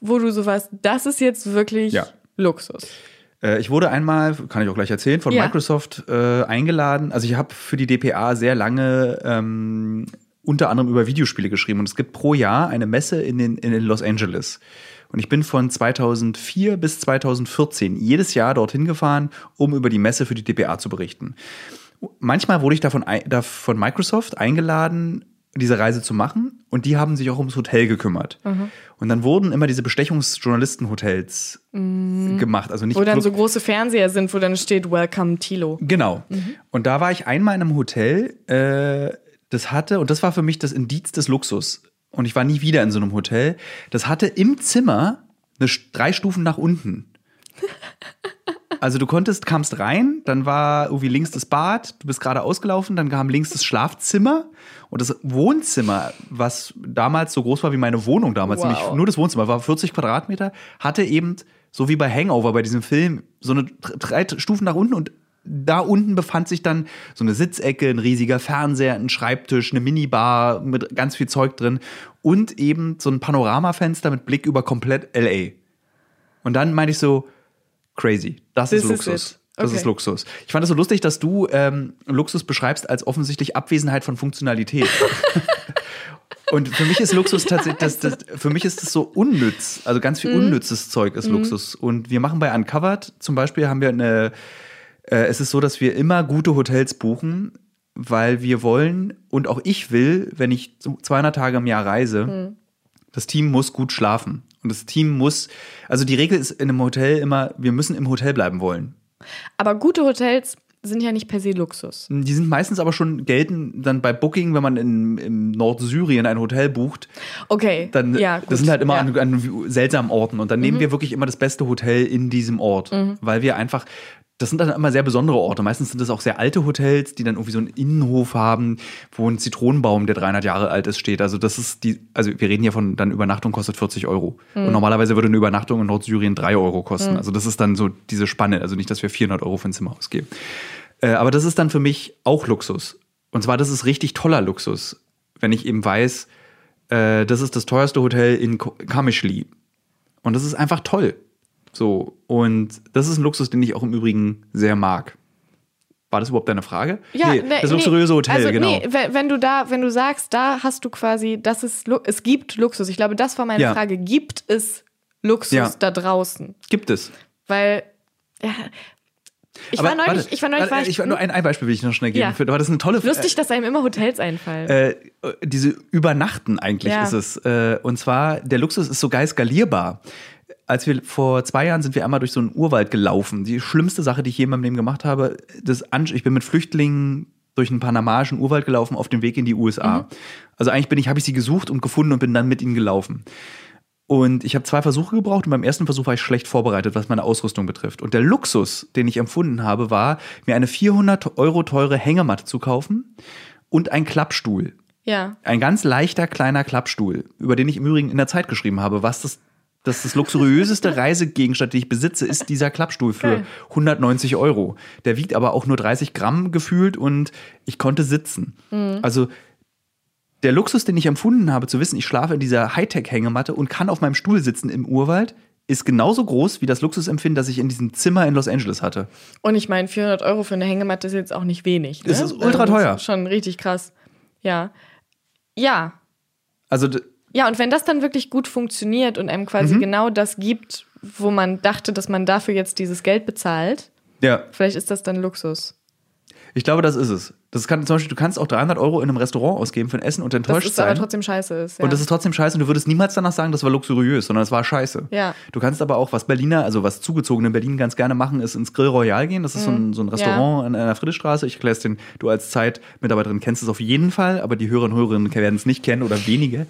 wo du so warst, das ist jetzt wirklich Ja. Luxus? Äh, Ich wurde einmal, kann ich auch gleich erzählen, von Ja. Microsoft äh, eingeladen. Also ich habe für die DPA sehr lange ähm, unter anderem über Videospiele geschrieben. Und es gibt pro Jahr eine Messe in, den, in Los Angeles. Und ich bin von 2004 bis 2014 jedes Jahr dorthin gefahren, um über die Messe für die DPA zu berichten. Manchmal wurde ich davon, ein- da von Microsoft eingeladen, diese Reise zu machen. Und die haben sich auch ums Hotel gekümmert. Und dann wurden immer diese Bestechungsjournalistenhotels gemacht. Also nicht Wo dann so große Fernseher sind, wo dann steht Welcome Tilo. Genau. Und da war ich einmal in einem Hotel, äh, das hatte, und das war für mich das Indiz des Luxus. Und ich war nie wieder in so einem Hotel. Das hatte im Zimmer eine, drei Stufen nach unten. [LAUGHS] Also du konntest, kamst rein, dann war irgendwie links das Bad, du bist gerade ausgelaufen, dann kam links das Schlafzimmer und das Wohnzimmer, was damals so groß war wie meine Wohnung damals, Wow. nämlich nur das Wohnzimmer, war 40 Quadratmeter, hatte eben, so wie bei Hangover bei diesem Film, so eine drei Stufen nach unten und da unten befand sich dann so eine Sitzecke, ein riesiger Fernseher, ein Schreibtisch, eine Minibar mit ganz viel Zeug drin und eben so ein Panoramafenster mit Blick über komplett LA. Und dann meinte ich so, crazy, das ist This is Luxus. it. Das Okay. ist Luxus. Ich fand es so lustig, dass du ähm, Luxus beschreibst als offensichtlich Abwesenheit von Funktionalität. [LAUGHS] Und für mich ist Luxus tatsächlich, das, das, für mich ist das so unnütz. Also ganz viel unnützes Zeug ist Luxus. Und wir machen bei Uncovered zum Beispiel haben wir eine, äh, es ist so, dass wir immer gute Hotels buchen, weil wir wollen und auch ich will, wenn ich so 200 Tage im Jahr reise, das Team muss gut schlafen. Und das Team muss, also die Regel ist in einem Hotel immer, wir müssen im Hotel bleiben wollen. Aber gute Hotels sind ja nicht per se Luxus. Die sind meistens aber schon gelten dann bei Booking, wenn man in, in Nordsyrien ein Hotel bucht. Okay. Dann, ja, gut. das sind halt immer ja. Mhm. an, an seltsamen Orten. Und dann nehmen wir wirklich immer das beste Hotel in diesem Ort. Weil wir einfach, das sind dann immer sehr besondere Orte. Meistens sind das auch sehr alte Hotels, die dann irgendwie so einen Innenhof haben, wo ein Zitronenbaum, der 300 Jahre alt ist, steht. Also das ist die, also wir reden hier von, dann Übernachtung kostet 40 Euro. Und normalerweise würde eine Übernachtung in Nordsyrien 3 Euro kosten. Also das ist dann so diese Spanne. Also nicht, dass wir 400 Euro für ein Zimmer ausgeben. Äh, aber das ist dann für mich auch Luxus. Und zwar, das ist richtig toller Luxus, wenn ich eben weiß, äh, das ist das teuerste Hotel in Kamishli. Und das ist einfach toll. So. Und das ist ein Luxus, den ich auch im Übrigen sehr mag. War das überhaupt deine Frage? Ja, nee, das luxuriöse Hotel, also, genau. Nee, wenn, du da, wenn du sagst, da hast du quasi, das ist, es gibt Luxus. Ich glaube, das war meine Ja. Frage. Gibt es Luxus Ja. da draußen? Gibt es. Weil, ja, ich Aber war neulich, warte, ich war neulich, warte, war ich, ich, nur ein, ein Beispiel will ich noch schnell geben. Ja. Für, das ist eine tolle lustig, dass einem immer Hotels einfallen. äh, diese Übernachten eigentlich ist es. Äh, und zwar, der Luxus ist so geil skalierbar. Als wir vor zwei Jahren sind wir einmal durch so einen Urwald gelaufen. Die schlimmste Sache, die ich je in meinem Leben gemacht habe, das ich bin mit Flüchtlingen durch einen panamaischen Urwald gelaufen auf dem Weg in die USA. Also eigentlich bin ich, habe ich sie gesucht und gefunden und bin dann mit ihnen gelaufen. Und ich habe zwei Versuche gebraucht und beim ersten Versuch war ich schlecht vorbereitet, was meine Ausrüstung betrifft. Und der Luxus, den ich empfunden habe, war, mir eine 400 Euro teure Hängematte zu kaufen und einen Klappstuhl. ja. Ein ganz leichter kleiner Klappstuhl, über den ich im Übrigen in der Zeit geschrieben habe, was das, das, das luxuriöseste [LAUGHS] Reisegegenstand, den ich besitze, ist dieser Klappstuhl für Geil. 190 Euro. Der wiegt aber auch nur 30 Gramm gefühlt und ich konnte sitzen. Also der Luxus, den ich empfunden habe, zu wissen, ich schlafe in dieser Hightech-Hängematte und kann auf meinem Stuhl sitzen im Urwald, ist genauso groß wie das Luxusempfinden, das ich in diesem Zimmer in Los Angeles hatte. Und ich meine, 400 Euro für eine Hängematte ist jetzt auch nicht wenig. Ne? Es ist ultra Also, teuer. ist schon richtig krass. Ja. Ja. Also Ja, und wenn das dann wirklich gut funktioniert und einem quasi Mhm. genau das gibt, wo man dachte, dass man dafür jetzt dieses Geld bezahlt, ja, vielleicht ist das dann Luxus. ich glaube, das ist es. Das kann zum Beispiel, du kannst auch 300 Euro in einem Restaurant ausgeben für ein Essen und Das enttäuscht ist sein. aber trotzdem scheiße ist. Ja. Und das ist trotzdem scheiße und du würdest niemals danach sagen, das war luxuriös, sondern es war scheiße. Ja. Du kannst aber auch, was Berliner, also was Zugezogene in Berlin ganz gerne machen, ist ins Grill Royal gehen. Das ist so, ein, so ein Restaurant an einer Friedrichstraße. Ich erkläre es den, du als Zeitmitarbeiterin kennst es auf jeden Fall, aber die Hörerinnen und Hörer werden es nicht kennen oder wenige.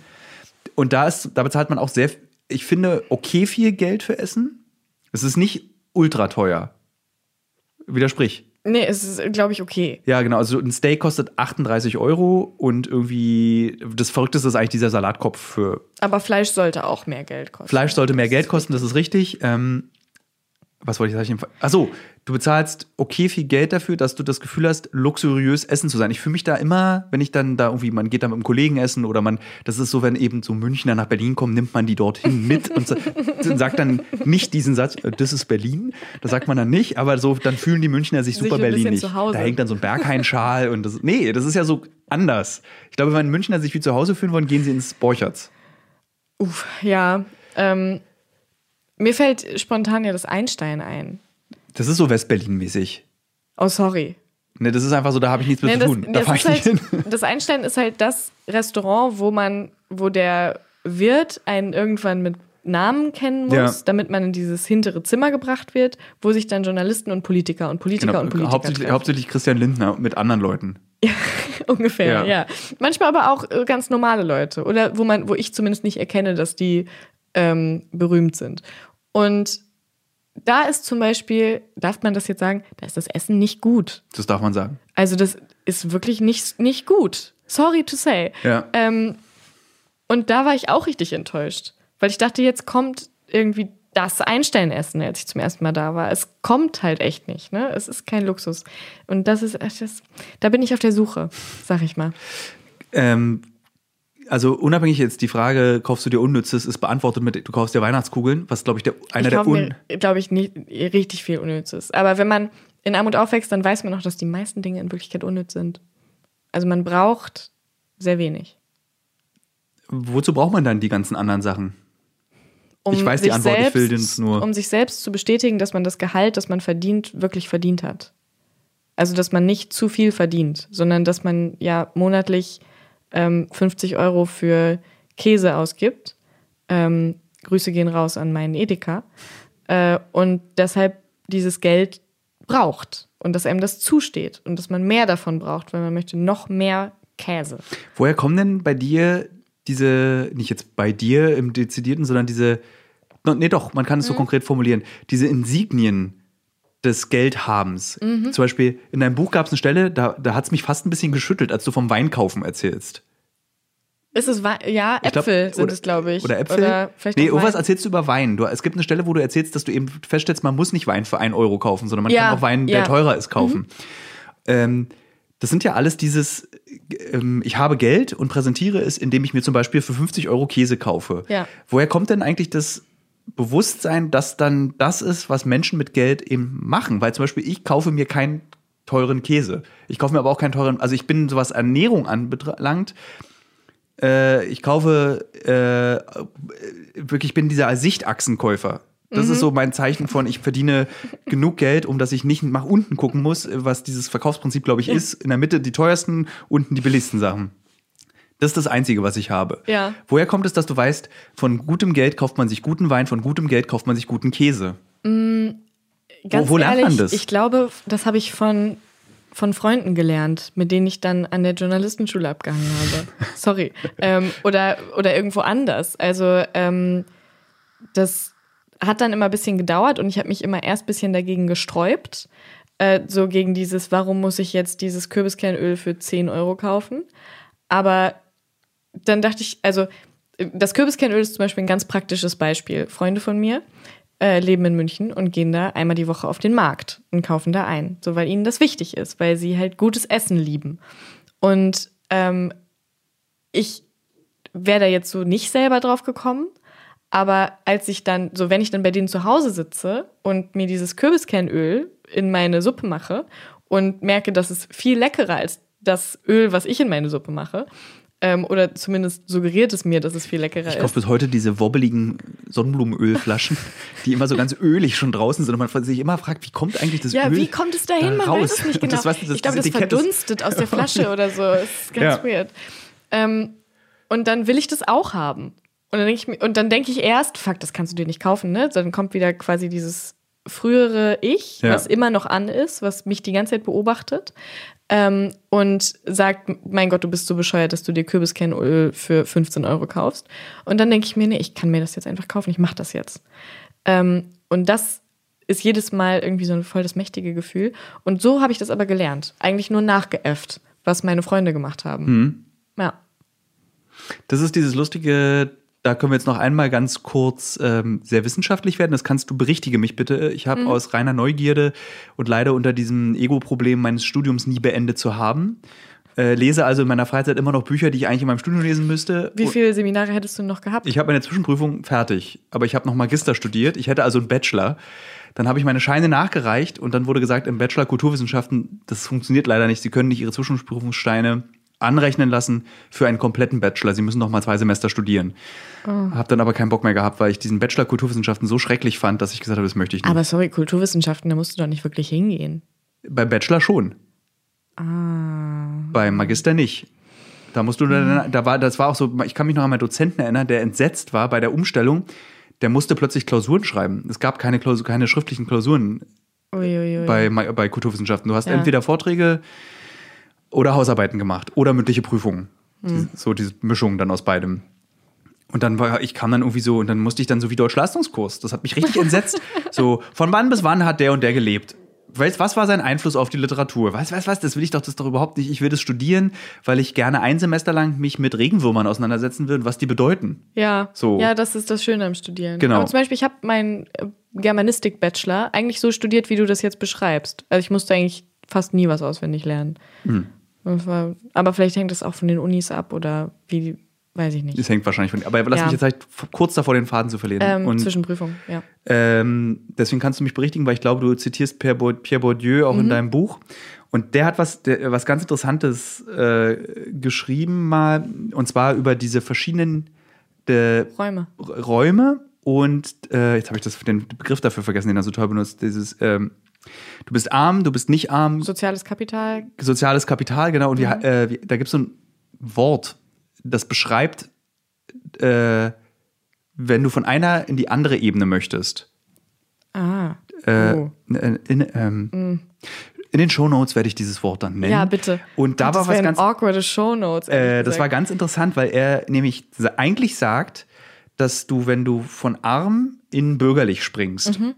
Und da, ist, da bezahlt man auch sehr, ich finde, okay viel Geld für Essen. Es ist nicht ultra teuer. Widersprich. nee, es ist, glaube ich, okay. Ja, genau. Also ein Steak kostet 38 Euro und irgendwie das Verrückteste ist eigentlich dieser Salatkopf für Aber Fleisch sollte auch mehr Geld kosten. Fleisch sollte mehr Geld kosten, das ist richtig. Ähm, was wollte ich sagen? Achso, du bezahlst okay viel Geld dafür, dass du das Gefühl hast, luxuriös essen zu sein. Ich fühle mich da immer, wenn ich dann da irgendwie, man geht da mit einem Kollegen essen oder man, das ist so, wenn eben so Münchner nach Berlin kommen, nimmt man die dorthin [LAUGHS] mit und sa- sagt dann nicht diesen Satz, äh, das ist Berlin. Das sagt man dann nicht, aber so, dann fühlen die Münchner sich Sich super ein bisschen Berlin nicht. zu Hause. Da hängt dann so ein Berghain-Schal und das, nee, das ist ja so anders. Ich glaube, wenn Münchner sich wie zu Hause fühlen wollen, gehen sie ins Borchertz. Uff, ja. Ähm, mir fällt spontan ja das Einstein ein. Das ist so West-Berlin-mäßig. Oh, sorry. Ne, das ist einfach so, da habe ich nichts mit Nee, zu das, tun. Da das, fahre ich ist nicht halt, hin. [LAUGHS] das Einstein ist halt das Restaurant, wo man, wo der Wirt einen irgendwann mit Namen kennen muss, Ja. damit man in dieses hintere Zimmer gebracht wird, wo sich dann Journalisten und Politiker und Politiker Genau, und Politiker hauptsächlich, hauptsächlich Christian Lindner mit anderen Leuten. [LAUGHS] Ungefähr, Ja. ja. Manchmal aber auch äh, ganz normale Leute. Oder wo man, wo ich zumindest nicht erkenne, dass die ähm, berühmt sind. Und da ist zum Beispiel, darf man das jetzt sagen, da ist das Essen nicht gut. Das darf man sagen. Also das ist wirklich nicht, nicht gut. Sorry to say. Ja. Ähm, und da war ich auch richtig enttäuscht. Weil ich dachte, jetzt kommt irgendwie das Einstein-Essen, als ich zum ersten Mal da war. Es kommt halt echt nicht, ne? Es ist kein Luxus. Und das ist, das, da bin ich auf der Suche, sag ich mal. Ähm, also unabhängig jetzt die Frage, kaufst du dir Unnützes, ist beantwortet mit, du kaufst dir Weihnachtskugeln, was glaube ich der, einer ich der Un... glaube ich, nicht, richtig viel Unnützes. Aber wenn man in Armut aufwächst, dann weiß man auch, dass die meisten Dinge in Wirklichkeit unnütz sind. Also man braucht sehr wenig. Wozu braucht man dann die ganzen anderen Sachen? um Ich weiß die Antwort, ich selbst, will das nur- Um sich selbst zu bestätigen, dass man das Gehalt, das man verdient, wirklich verdient hat. Also, dass man nicht zu viel verdient, sondern dass man ja monatlich ähm, 50 Euro für Käse ausgibt. Ähm, Grüße gehen raus an meinen Edeka. Äh, und deshalb dieses Geld braucht. und dass einem das zusteht und dass man mehr davon braucht, weil man möchte noch mehr Käse. Woher kommen denn bei dir diese, nicht jetzt bei dir im Dezidierten, sondern diese, nee doch, man kann es so konkret formulieren, diese Insignien des Geldhabens. Zum Beispiel in deinem Buch gab es eine Stelle, da, da hat es mich fast ein bisschen geschüttelt, als du vom Weinkaufen erzählst. Ist es Wei- ja Ich glaub, Äpfel sind oder- es, glaube ich. Oder Äpfel? Oder vielleicht nee, irgendwas Wein. erzählst du über Wein. Du, es gibt eine Stelle, wo du erzählst, dass du eben feststellst, man muss nicht Wein für 1 Euro kaufen, sondern man Ja, kann auch Wein, der ja. Mhm. teurer ist, kaufen. Ähm, das sind ja alles dieses, ähm, ich habe Geld und präsentiere es, indem ich mir zum Beispiel für 50 Euro Käse kaufe. Ja. Woher kommt denn eigentlich das Bewusstsein, dass dann das ist, was Menschen mit Geld eben machen? Weil zum Beispiel ich kaufe mir keinen teuren Käse. Ich kaufe mir aber auch keinen teuren, also ich bin, so was Ernährung anbelangt, äh, ich kaufe äh, wirklich, ich bin dieser Sichtachsenkäufer. Das ist so mein Zeichen von, ich verdiene genug Geld, um dass ich nicht nach unten gucken muss, was dieses Verkaufsprinzip, glaube ich, ist. In der Mitte die teuersten, unten die billigsten Sachen. Das ist das Einzige, was ich habe. Ja. Woher kommt es, dass du weißt, von gutem Geld kauft man sich guten Wein, von gutem Geld kauft man sich guten Käse? Ganz wo lernt ehrlich, man das? Ich glaube, das habe ich von, von Freunden gelernt, mit denen ich dann an der Journalistenschule abgehangen habe. [LAUGHS] Sorry. ähm, oder, oder irgendwo anders. Also ähm, das hat dann immer ein bisschen gedauert und ich habe mich immer erst ein bisschen dagegen gesträubt. Äh, so gegen dieses, warum muss ich jetzt dieses Kürbiskernöl für 10 Euro kaufen? Aber dann dachte ich, also das Kürbiskernöl ist zum Beispiel ein ganz praktisches Beispiel. Freunde von mir äh, leben in München und gehen da einmal die Woche auf den Markt und kaufen da ein. So, weil ihnen das wichtig ist, weil sie halt gutes Essen lieben. Und ähm, ich wäre da jetzt so nicht selber drauf gekommen. Aber als ich dann, so wenn ich dann bei denen zu Hause sitze und mir dieses Kürbiskernöl in meine Suppe mache und merke, dass es viel leckerer als das Öl, was ich in meine Suppe mache, ähm, oder zumindest suggeriert es mir, dass es viel leckerer Ich ist. kaufe bis heute diese wobbeligen Sonnenblumenölflaschen, [LAUGHS] die immer so ganz ölig schon draußen sind und man sich immer fragt, wie kommt eigentlich das Ja, Öl wie kommt es dahin? Man raus? weiß es nicht genau. das, was- das, ich glaube, das verdunstet aus der Flasche oder so. Das ist [LAUGHS] ganz Ja. weird. Ähm, und dann will ich das auch haben. Und dann denke ich mir, und dann denke ich erst, fuck, das kannst du dir nicht kaufen, ne? Dann kommt wieder quasi dieses frühere Ich, Ja. was immer noch an ist, was mich die ganze Zeit beobachtet. Ähm, und sagt, mein Gott, du bist so bescheuert, dass du dir Kürbiskernöl für 15 Euro kaufst. Und dann denke ich mir, nee, ich kann mir das jetzt einfach kaufen, ich mache das jetzt. Ähm, und das ist jedes Mal irgendwie so ein voll das mächtige Gefühl. Und so habe ich das aber gelernt. Eigentlich nur nachgeäfft, was meine Freunde gemacht haben. Mhm. Ja. Das ist dieses lustige, da können wir jetzt noch einmal ganz kurz ähm, sehr wissenschaftlich werden. Das kannst du berichtige mich bitte. Ich Mhm. habe aus reiner Neugierde und leider unter diesem Ego-Problem meines Studiums nie beendet zu haben. Äh, lese also in meiner Freizeit immer noch Bücher, die ich eigentlich in meinem Studium lesen müsste. Wie viele Seminare hättest du noch gehabt? Ich habe meine Zwischenprüfung fertig, aber ich habe noch Magister studiert. Ich hätte also einen Bachelor. Dann habe ich meine Scheine nachgereicht und dann wurde gesagt, im Bachelor Kulturwissenschaften, das funktioniert leider nicht. Sie können nicht Ihre Zwischenprüfungssteine anrechnen lassen für einen kompletten Bachelor. Sie müssen noch mal zwei Semester studieren. Habe dann aber keinen Bock mehr gehabt, weil ich diesen Bachelor Kulturwissenschaften so schrecklich fand, dass ich gesagt habe, das möchte ich nicht. aber sorry, Kulturwissenschaften, da musst du doch nicht wirklich hingehen. Beim Bachelor schon. Beim Magister nicht. Da musst du dann, da war, das war auch so, ich kann mich noch an meinen Dozenten erinnern, der entsetzt war bei der Umstellung. Der musste plötzlich Klausuren schreiben. Es gab keine, Klausur, keine schriftlichen Klausuren Uiuiui. bei, bei Kulturwissenschaften. Du hast Ja. entweder Vorträge oder Hausarbeiten gemacht oder mündliche Prüfungen. Die- So diese Mischung dann aus beidem. Und dann war ich kam dann irgendwie so und dann musste ich dann so wie Deutsch-Leistungskurs. Das hat mich richtig entsetzt. [LAUGHS] So von wann bis wann hat der und der gelebt? Weißt, was war sein Einfluss auf die Literatur? Was, was, was? Das will ich doch, das doch überhaupt nicht. Ich will das studieren, weil ich gerne ein Semester lang mich mit Regenwürmern auseinandersetzen will und was die bedeuten. Ja, So. ja, das ist das Schöne am Studieren. Genau. Aber zum Beispiel, ich habe meinen äh, Germanistik-Bachelor eigentlich so studiert, wie du das jetzt beschreibst. Also ich musste eigentlich fast nie was auswendig lernen. Hm. Aber vielleicht hängt das auch von den Unis ab oder wie, weiß ich nicht. Das hängt wahrscheinlich von. Aber lass Ja. mich jetzt halt kurz davor, den Faden zu verlieren. Ähm, und Zwischenprüfung, ja. Ähm, deswegen kannst du mich berichtigen, weil ich glaube, du zitierst Pierre, Bour- Pierre Bourdieu auch in Mhm. deinem Buch. Und der hat was, der, was ganz Interessantes äh, geschrieben mal, und zwar über diese verschiedenen äh, Räume. Räume und äh, jetzt habe ich das, den Begriff dafür vergessen, den er so toll benutzt. Dieses, ähm, du bist arm, du bist nicht arm, Soziales Kapital. soziales Kapital, genau. Und Mhm. wir, äh, wir, da gibt es so ein Wort, das beschreibt, äh, wenn du von einer in die andere Ebene möchtest. Ah. Äh, Oh. in, in, ähm, In den Shownotes werde ich dieses Wort dann nennen. Ja, bitte. Und da Und war das was ganz awkwarde Shownotes. äh, das war ganz interessant, weil er nämlich eigentlich sagt, dass du, wenn du von arm in bürgerlich springst, Mhm.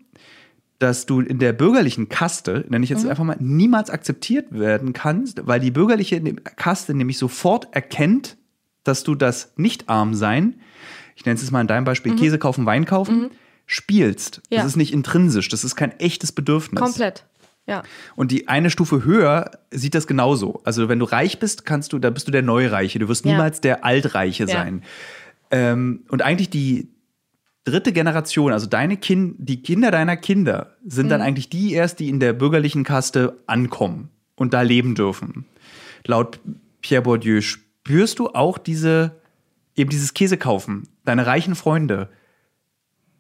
Dass du in der bürgerlichen Kaste, nenne ich Mhm. jetzt einfach mal, niemals akzeptiert werden kannst, weil die bürgerliche ne- Kaste nämlich sofort erkennt, dass du das Nicht-Arm-Sein, ich nenne es jetzt mal in deinem Beispiel Käse kaufen, Wein kaufen, spielst. Mhm. Ja. Das ist nicht intrinsisch, das ist kein echtes Bedürfnis. Komplett. Ja. Und die eine Stufe höher sieht das genauso. Also wenn du reich bist, kannst du, da bist du der Neureiche. Du wirst Ja. niemals der Altreiche Ja. sein. Ähm, und eigentlich die dritte Generation, also deine Kind, die Kinder deiner Kinder, sind Mhm. dann eigentlich die erst, die in der bürgerlichen Kaste ankommen und da leben dürfen. Laut Pierre Bourdieu spürst du auch diese, eben dieses Käse kaufen. Deine reichen Freunde.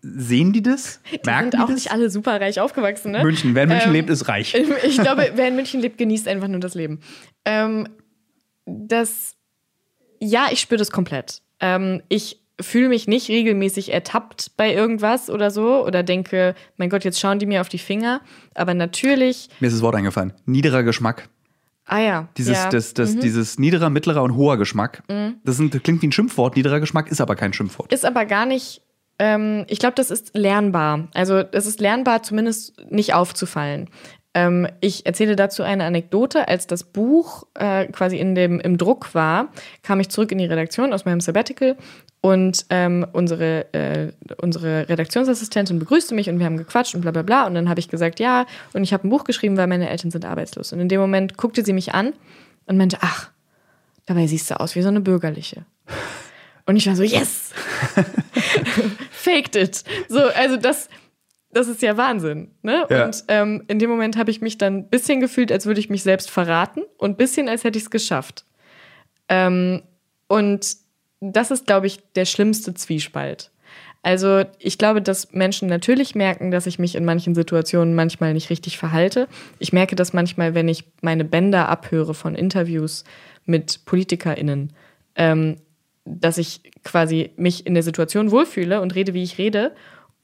Sehen die das? Die Merken sind auch die das? nicht alle super reich aufgewachsen, ne? München. Wer in München Ähm, lebt, ist reich. [LAUGHS] Ich [LAUGHS] glaube, wer in München lebt, genießt einfach nur das Leben. Ähm, das, ja, ich spüre das komplett. Ähm, ich fühle mich nicht regelmäßig ertappt bei irgendwas oder so oder denke, mein Gott, jetzt schauen die mir auf die Finger. Aber natürlich, Mir ist das Wort eingefallen. Niederer Geschmack. ah ja, Dieses, ja. Mhm. das, das, dieses niederer, mittlerer und hoher Geschmack. Das, sind, das klingt wie ein Schimpfwort. Niederer Geschmack ist aber kein Schimpfwort. ist aber gar nicht, ähm, ich glaube, das ist lernbar. Also es ist lernbar, zumindest nicht aufzufallen. Ähm, ich erzähle dazu eine Anekdote. Als das Buch äh, quasi in dem, im Druck war, kam ich zurück in die Redaktion aus meinem Sabbatical und ähm, unsere, äh, unsere Redaktionsassistentin begrüßte mich und wir haben gequatscht und bla bla bla. Und dann habe ich gesagt, ja, und ich habe ein Buch geschrieben, weil meine Eltern sind arbeitslos. Und in dem Moment guckte sie mich an und meinte, ach, dabei siehst du aus wie so eine Bürgerliche. Und ich war so, yes! [LAUGHS] [LAUGHS] Faked it. So, also das, das ist ja Wahnsinn. Ne? Ja. Und ähm, in dem Moment habe ich mich dann ein bisschen gefühlt, als würde ich mich selbst verraten und ein bisschen, als hätte ich es geschafft. Ähm, und das ist, glaube ich, der schlimmste Zwiespalt. Also ich glaube, dass Menschen natürlich merken, dass ich mich in manchen Situationen manchmal nicht richtig verhalte. Ich merke das manchmal, wenn ich meine Bänder abhöre von Interviews mit PolitikerInnen, ähm, dass ich quasi mich in der Situation wohlfühle und rede, wie ich rede.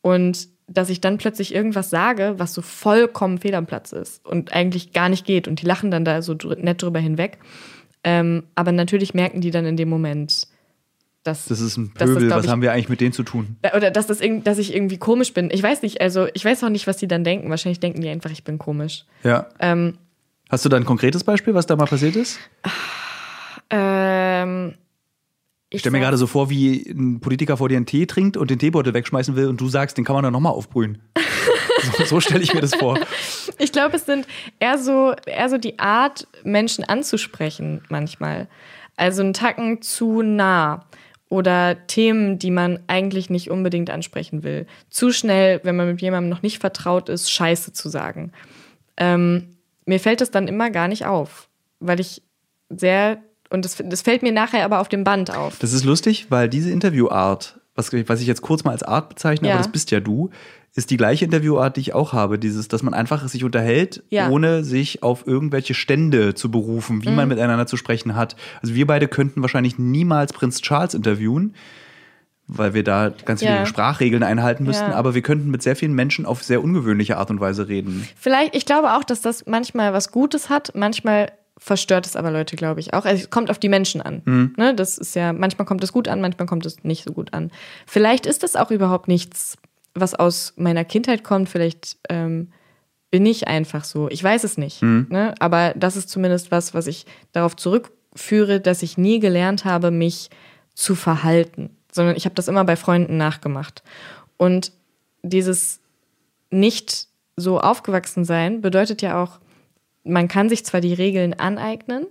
Und dass ich dann plötzlich irgendwas sage, was so vollkommen fehl am Platz ist und eigentlich gar nicht geht. Und die lachen dann da so nett drüber hinweg. Ähm, aber natürlich merken die dann in dem Moment, dass Das ist ein das, Pöbel. glaub Was ich, haben wir eigentlich mit denen zu tun? oder dass, das dass ich irgendwie komisch bin. Ich weiß nicht, also ich weiß auch nicht, was die dann denken. Wahrscheinlich denken die einfach, ich bin komisch. Ja. Ähm, Hast du da ein konkretes Beispiel, was da mal passiert ist? ähm, Ich stelle mir gerade so vor, wie ein Politiker vor dir einen Tee trinkt und den Teebeutel wegschmeißen will und du sagst, den kann man dann nochmal aufbrühen. [LAUGHS] so so stelle ich mir das vor. Ich glaube, es sind eher so, eher so die Art, Menschen anzusprechen manchmal. Also einen Tacken zu nah. Oder Themen, die man eigentlich nicht unbedingt ansprechen will. Zu schnell, wenn man mit jemandem noch nicht vertraut ist, Scheiße zu sagen. Ähm, mir fällt das dann immer gar nicht auf, weil ich sehr, und das, das fällt mir nachher aber auf dem Band auf. Das ist lustig, weil diese Interviewart, was, was ich jetzt kurz mal als Art bezeichne, Ja. aber das bist ja du, ist die gleiche Interviewart, die ich auch habe. Dieses, dass man einfach sich unterhält, Ja. ohne sich auf irgendwelche Stände zu berufen, wie Mhm. man miteinander zu sprechen hat. Also wir beide könnten wahrscheinlich niemals Prinz Charles interviewen, weil wir da ganz viele Ja. Sprachregeln einhalten müssten, Ja. aber wir könnten mit sehr vielen Menschen auf sehr ungewöhnliche Art und Weise reden. Vielleicht, ich glaube auch, dass das manchmal was Gutes hat, manchmal verstört es aber Leute, glaube ich, auch. Also es kommt auf die Menschen an. Ne? Das ist ja, manchmal kommt es gut an, manchmal kommt es nicht so gut an. Vielleicht ist das auch überhaupt nichts, was aus meiner Kindheit kommt. Vielleicht ähm, bin ich einfach so. Ich weiß es nicht. Ne? Aber das ist zumindest was, was ich darauf zurückführe, dass ich nie gelernt habe, mich zu verhalten, sondern ich habe das immer bei Freunden nachgemacht. Und dieses nicht so aufgewachsen sein bedeutet ja auch, man kann sich zwar die Regeln aneignen,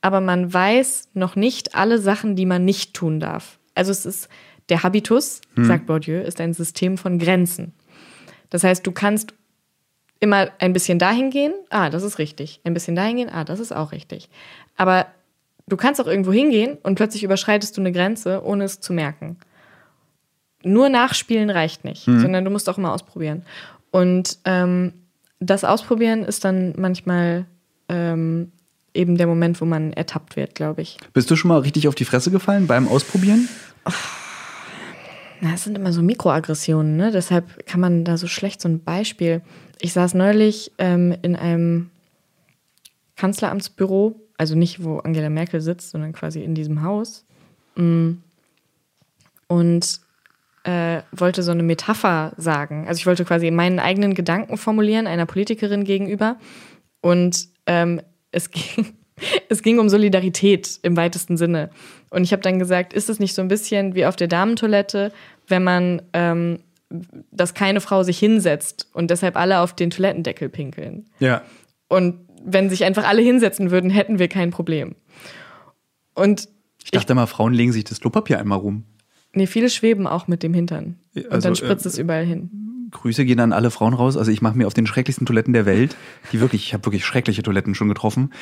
aber man weiß noch nicht alle Sachen, die man nicht tun darf. Also es ist der Habitus, sagt Bourdieu, ist ein System von Grenzen. Das heißt, du kannst immer ein bisschen dahin gehen, ah, das ist richtig. Ein bisschen dahin gehen, ah, das ist auch richtig. Aber du kannst auch irgendwo hingehen und plötzlich überschreitest du eine Grenze, ohne es zu merken. Nur nachspielen reicht nicht, sondern du musst auch immer ausprobieren. Und ähm, das Ausprobieren ist dann manchmal ähm, eben der Moment, wo man ertappt wird, glaube ich. Bist du schon mal richtig auf die Fresse gefallen beim Ausprobieren? Na, es sind immer so Mikroaggressionen, ne? Deshalb kann man da so schlecht so ein Beispiel. Ich saß neulich ähm, in einem Kanzleramtsbüro, also nicht, wo Angela Merkel sitzt, sondern quasi in diesem Haus. Mm. Und äh, wollte so eine Metapher sagen. Also ich wollte quasi meinen eigenen Gedanken formulieren, einer Politikerin gegenüber. Und ähm, es ging, [LAUGHS] es ging um Solidarität im weitesten Sinne. Und ich habe dann gesagt, ist es nicht so ein bisschen wie auf der Damentoilette, wenn man, ähm, dass keine Frau sich hinsetzt und deshalb alle auf den Toilettendeckel pinkeln. Ja. Und wenn sich einfach alle hinsetzen würden, hätten wir kein Problem. Und ich dachte mal, Frauen legen sich das Klopapier einmal rum. Nee, viele schweben auch mit dem Hintern. Und Also, dann spritzt äh, es überall hin. Grüße gehen an alle Frauen raus. Also ich mache mir auf den schrecklichsten Toiletten der Welt, die wirklich, ich habe wirklich schreckliche Toiletten schon getroffen,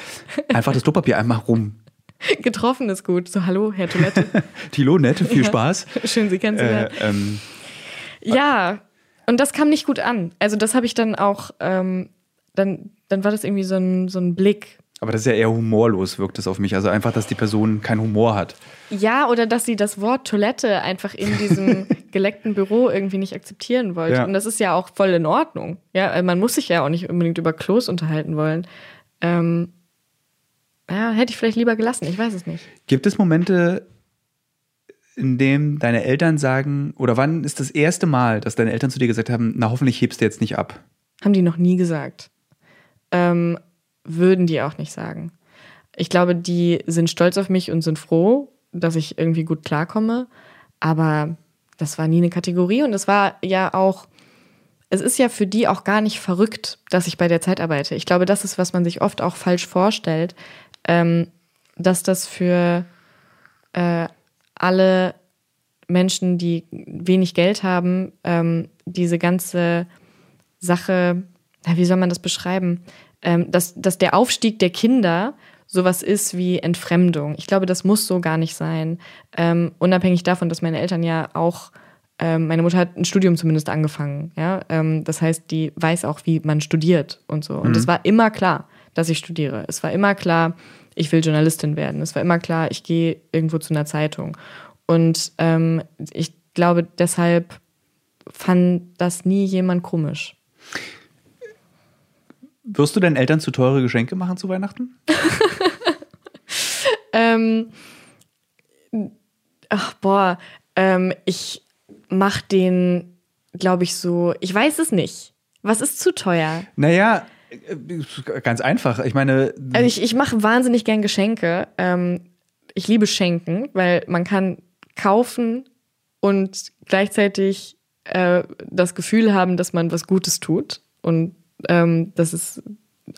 einfach das Klopapier einmal rum. [LAUGHS] Getroffen ist gut. So, hallo, Herr Toilette. [LAUGHS] Tilo, nett, viel Ja. Spaß. [LAUGHS] Schön, Sie kennenzulernen. Äh, ähm, Ja, und das kam nicht gut an. Also das habe ich dann auch, ähm, dann, dann war das irgendwie so ein, so ein Blick. Aber das ist ja eher humorlos, wirkt es auf mich. Also einfach, dass die Person keinen Humor hat. Ja, oder dass sie das Wort Toilette einfach in diesem [LAUGHS] geleckten Büro irgendwie nicht akzeptieren wollte. Ja. Und das ist ja auch voll in Ordnung. Ja, äh, man muss sich ja auch nicht unbedingt über Klos unterhalten wollen. Ähm, ja, hätte ich vielleicht lieber gelassen, ich weiß es nicht. Gibt es Momente, in denen deine Eltern sagen, oder wann ist das erste Mal, dass deine Eltern zu dir gesagt haben, na hoffentlich hebst du jetzt nicht ab? Haben die noch nie gesagt. Ähm, würden die auch nicht sagen. Ich glaube, die sind stolz auf mich und sind froh, dass ich irgendwie gut klarkomme. Aber das war nie eine Kategorie und es war ja auch, es ist ja für die auch gar nicht verrückt, dass ich bei der Zeit arbeite. Ich glaube, das ist, was man sich oft auch falsch vorstellt, ähm, dass das für äh, alle Menschen, die wenig Geld haben, ähm, diese ganze Sache, wie soll man das beschreiben? Ähm, dass, dass der Aufstieg der Kinder sowas ist wie Entfremdung. Ich glaube, das muss so gar nicht sein. Ähm, unabhängig davon, dass meine Eltern ja auch, ähm, meine Mutter hat ein Studium zumindest angefangen. Ja? Ähm, das heißt, die weiß auch, wie man studiert und so. Und es war immer klar, dass ich studiere. Es war immer klar, ich will Journalistin werden. Es war immer klar, ich gehe irgendwo zu einer Zeitung. Und ähm, ich glaube, deshalb fand das nie jemand komisch. Wirst du deinen Eltern zu teure Geschenke machen zu Weihnachten? [LAUGHS] Ähm, ach, boah, ähm, ich mach den, glaube ich, so, ich weiß es nicht. Was ist zu teuer? Naja, äh, ganz einfach. Ich meine, Also ich, ich mache wahnsinnig gern Geschenke. Ähm, ich liebe Schenken, weil man kann kaufen und gleichzeitig äh, das Gefühl haben, dass man was Gutes tut. Und ähm, das ist,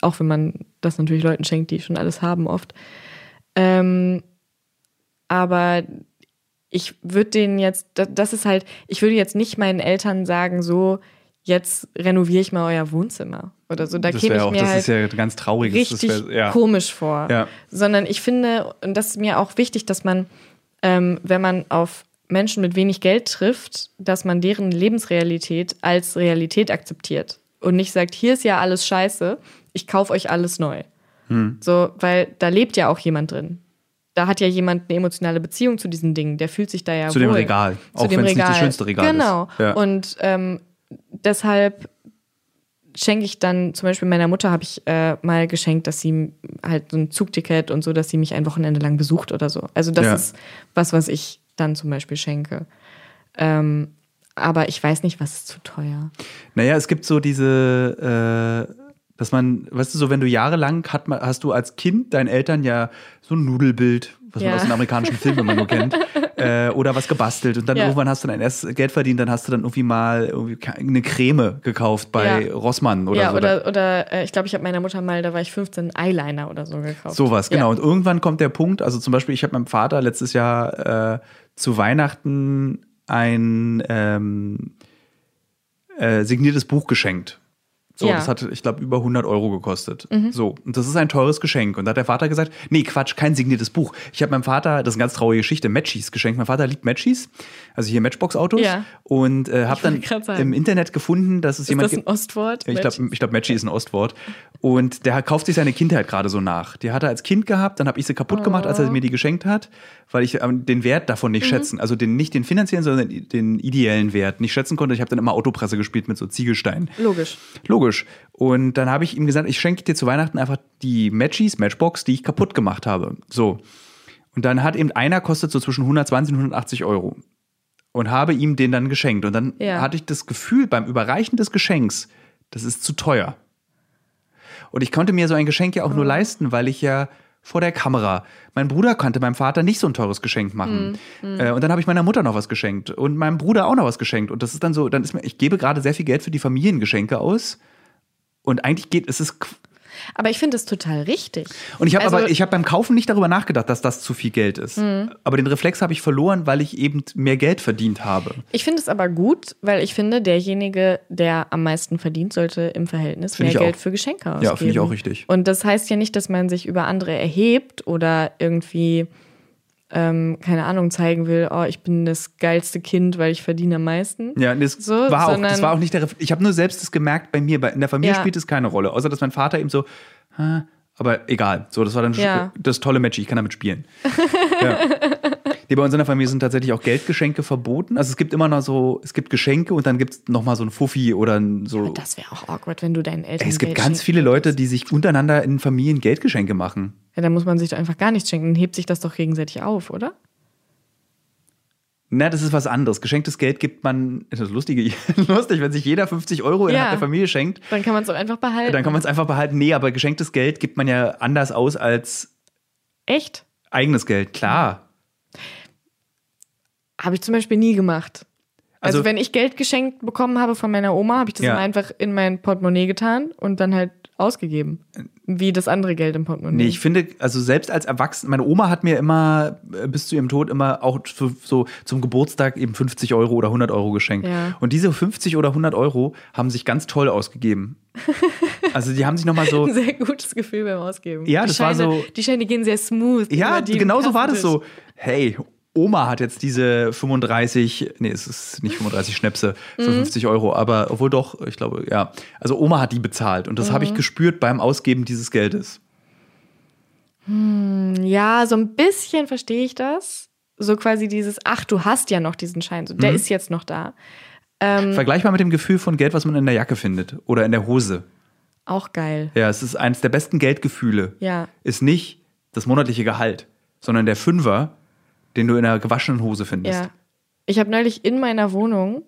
auch wenn man das natürlich Leuten schenkt, die schon alles haben oft. Ähm, aber ich würde denen jetzt, das, ist halt, ich würde jetzt nicht meinen Eltern sagen, so, jetzt renoviere ich mal euer Wohnzimmer oder so. Da das käme ich auch, mir das halt ist ja ganz traurig. richtig wär, ja. komisch vor. Ja. Sondern ich finde, und das ist mir auch wichtig, dass man, ähm, wenn man auf Menschen mit wenig Geld trifft, dass man deren Lebensrealität als Realität akzeptiert und nicht sagt, hier ist ja alles scheiße, ich kaufe euch alles neu. Hm. So, weil da lebt ja auch jemand drin. Da hat ja jemand eine emotionale Beziehung zu diesen Dingen. Der fühlt sich da ja Zu wohl. dem Regal. Zu Auch wenn es nicht das schönste Regal genau. ist. Ja. Und ähm, deshalb schenke ich dann, zum Beispiel meiner Mutter habe ich äh, mal geschenkt, dass sie halt so ein Zugticket und so, dass sie mich ein Wochenende lang besucht oder so. Also das Ja. ist was, was ich dann zum Beispiel schenke. Ähm, aber ich weiß nicht, was ist zu teuer. Naja, es gibt so diese, äh, dass man, weißt du, so wenn du jahrelang hat, man- hast du als Kind deinen Eltern ja so ein Nudelbild, was man Ja. aus den amerikanischen Filmen immer nur kennt, [LAUGHS] äh, oder was gebastelt und dann Ja. irgendwann hast du dein erstes Geld verdient, dann hast du dann irgendwie mal irgendwie eine Creme gekauft bei Ja. Rossmann oder ja, so. oder, oder äh, ich glaube, ich habe meiner Mutter mal, da war ich 15, Eyeliner oder so gekauft. Sowas, genau. Und irgendwann kommt der Punkt, also zum Beispiel, ich habe meinem Vater letztes Jahr äh, zu Weihnachten ein ähm, äh, signiertes Buch geschenkt. So, Ja. Mhm. das hat, ich glaube, über 100 Euro gekostet. So, und das ist ein teures Geschenk. Und da hat der Vater gesagt, nee, Quatsch, kein signiertes Buch. Ich habe meinem Vater, das ist eine ganz traurige Geschichte, Matchies geschenkt. Mein Vater liebt Matchies, also hier Matchbox-Autos. Ja. Und äh, habe dann im Internet gefunden, dass es Ist jemand das ein Ostwort? ich glaube, ich glaub, Matchy ist ein Ostwort. Und der kauft sich seine Kindheit gerade so nach. Die hat er als Kind gehabt, dann habe ich sie kaputt gemacht, als er mir die geschenkt hat, weil ich ähm, den Wert davon nicht schätzen, also den, nicht den finanziellen, sondern den ideellen Wert nicht schätzen konnte. Ich habe dann immer Autopresse gespielt mit so Ziegelsteinen. Logisch. Logisch. Logisch. Und dann habe ich ihm gesagt, ich schenke dir zu Weihnachten einfach die Matchies, Matchbox, die ich kaputt gemacht habe. So. Und dann hat eben einer kostet so zwischen 120 und 180 Euro. Und habe ihm den dann geschenkt. Und dann Ja. hatte ich das Gefühl beim Überreichen des Geschenks, das ist zu teuer. Und ich konnte mir so ein Geschenk ja auch nur leisten, weil ich ja vor der Kamera. Mein Bruder konnte meinem Vater nicht so ein teures Geschenk machen. Äh, und dann habe ich meiner Mutter noch was geschenkt und meinem Bruder auch noch was geschenkt. Und das ist dann so, dann ist mir, ich gebe gerade sehr viel Geld für die Familiengeschenke aus. Und eigentlich geht, es ist Aber ich finde es total richtig. und ich habe Also- aber, ich habe beim Kaufen nicht darüber nachgedacht, dass das zu viel Geld ist. Aber den Reflex habe ich verloren, weil ich eben mehr Geld verdient habe. Ich finde es aber gut, weil ich finde, derjenige, der am meisten verdient, sollte im Verhältnis Finde mehr ich auch. Geld für Geschenke ausgeben. Ja, finde ich auch richtig. Und das heißt ja nicht, dass man sich über andere erhebt oder irgendwie, ähm, keine Ahnung, zeigen will, oh, ich bin das geilste Kind, weil ich verdiene am meisten. Ja, das, So, war, auch, das war auch nicht der Reflex. Ich habe nur selbst das gemerkt bei mir. Bei, in der Familie Ja. spielt es keine Rolle. Außer, dass mein Vater eben so, aber egal. So, das war dann Ja. das tolle Match. Ich kann damit spielen. [LAUGHS] ja. Nee, bei uns in der Familie sind tatsächlich auch Geldgeschenke verboten. Also es gibt immer noch so, es gibt Geschenke und dann gibt es nochmal so ein Fuffi oder ein so. Das wäre auch awkward, wenn du deinen Eltern Ey, es gibt Geld ganz viele Leute, die sich untereinander in Familien Geldgeschenke machen. Ja, dann muss man sich doch einfach gar nichts schenken. Dann hebt sich das doch gegenseitig auf, oder? Na, das ist was anderes. Geschenktes Geld gibt man, das ist lustig, [LAUGHS] lustig, wenn sich jeder 50 Euro innerhalb Ja. der Familie schenkt, Dann kann man es doch einfach behalten. dann kann man es einfach behalten. Nee, aber geschenktes Geld gibt man ja anders aus als Echt? eigenes Geld. Klar. Habe ich zum Beispiel nie gemacht. Also, Also- wenn ich Geld geschenkt bekommen habe von meiner Oma, habe ich das Ja. einfach in mein Portemonnaie getan und dann halt ausgegeben. Wie das andere Geld im Portemonnaie. Nee, ich finde, also selbst als Erwachsener, meine Oma hat mir immer äh, bis zu ihrem Tod immer auch so zum Geburtstag eben 50 Euro oder 100 Euro geschenkt. Ja. Und diese 50 oder 100 Euro haben sich ganz toll ausgegeben. [LAUGHS] Also die haben sich nochmal so, ein sehr gutes Gefühl beim Ausgeben. Ja, die das war Scheine, so- Die Scheine gehen sehr smooth. Ja, genau so war das so. Hey, Oma hat jetzt diese 35, nee, es ist nicht 35 Schnäpse für Mhm. 50 Euro, aber obwohl doch, ich glaube, ja. Also Oma hat die bezahlt und das habe Mhm. ich gespürt beim Ausgeben dieses Geldes. Ja, so ein bisschen verstehe ich das. So quasi dieses, ach, du hast ja noch diesen Schein. So, der Mhm. ist jetzt noch da. Vergleichbar mit dem Gefühl von Geld, was man in der Jacke findet oder in der Hose. Auch geil. Ja, es ist eines der besten Geldgefühle. Ja. Ist nicht das monatliche Gehalt, sondern der Fünfer, den du in einer gewaschenen Hose findest. Ja. Ich habe neulich in meiner Wohnung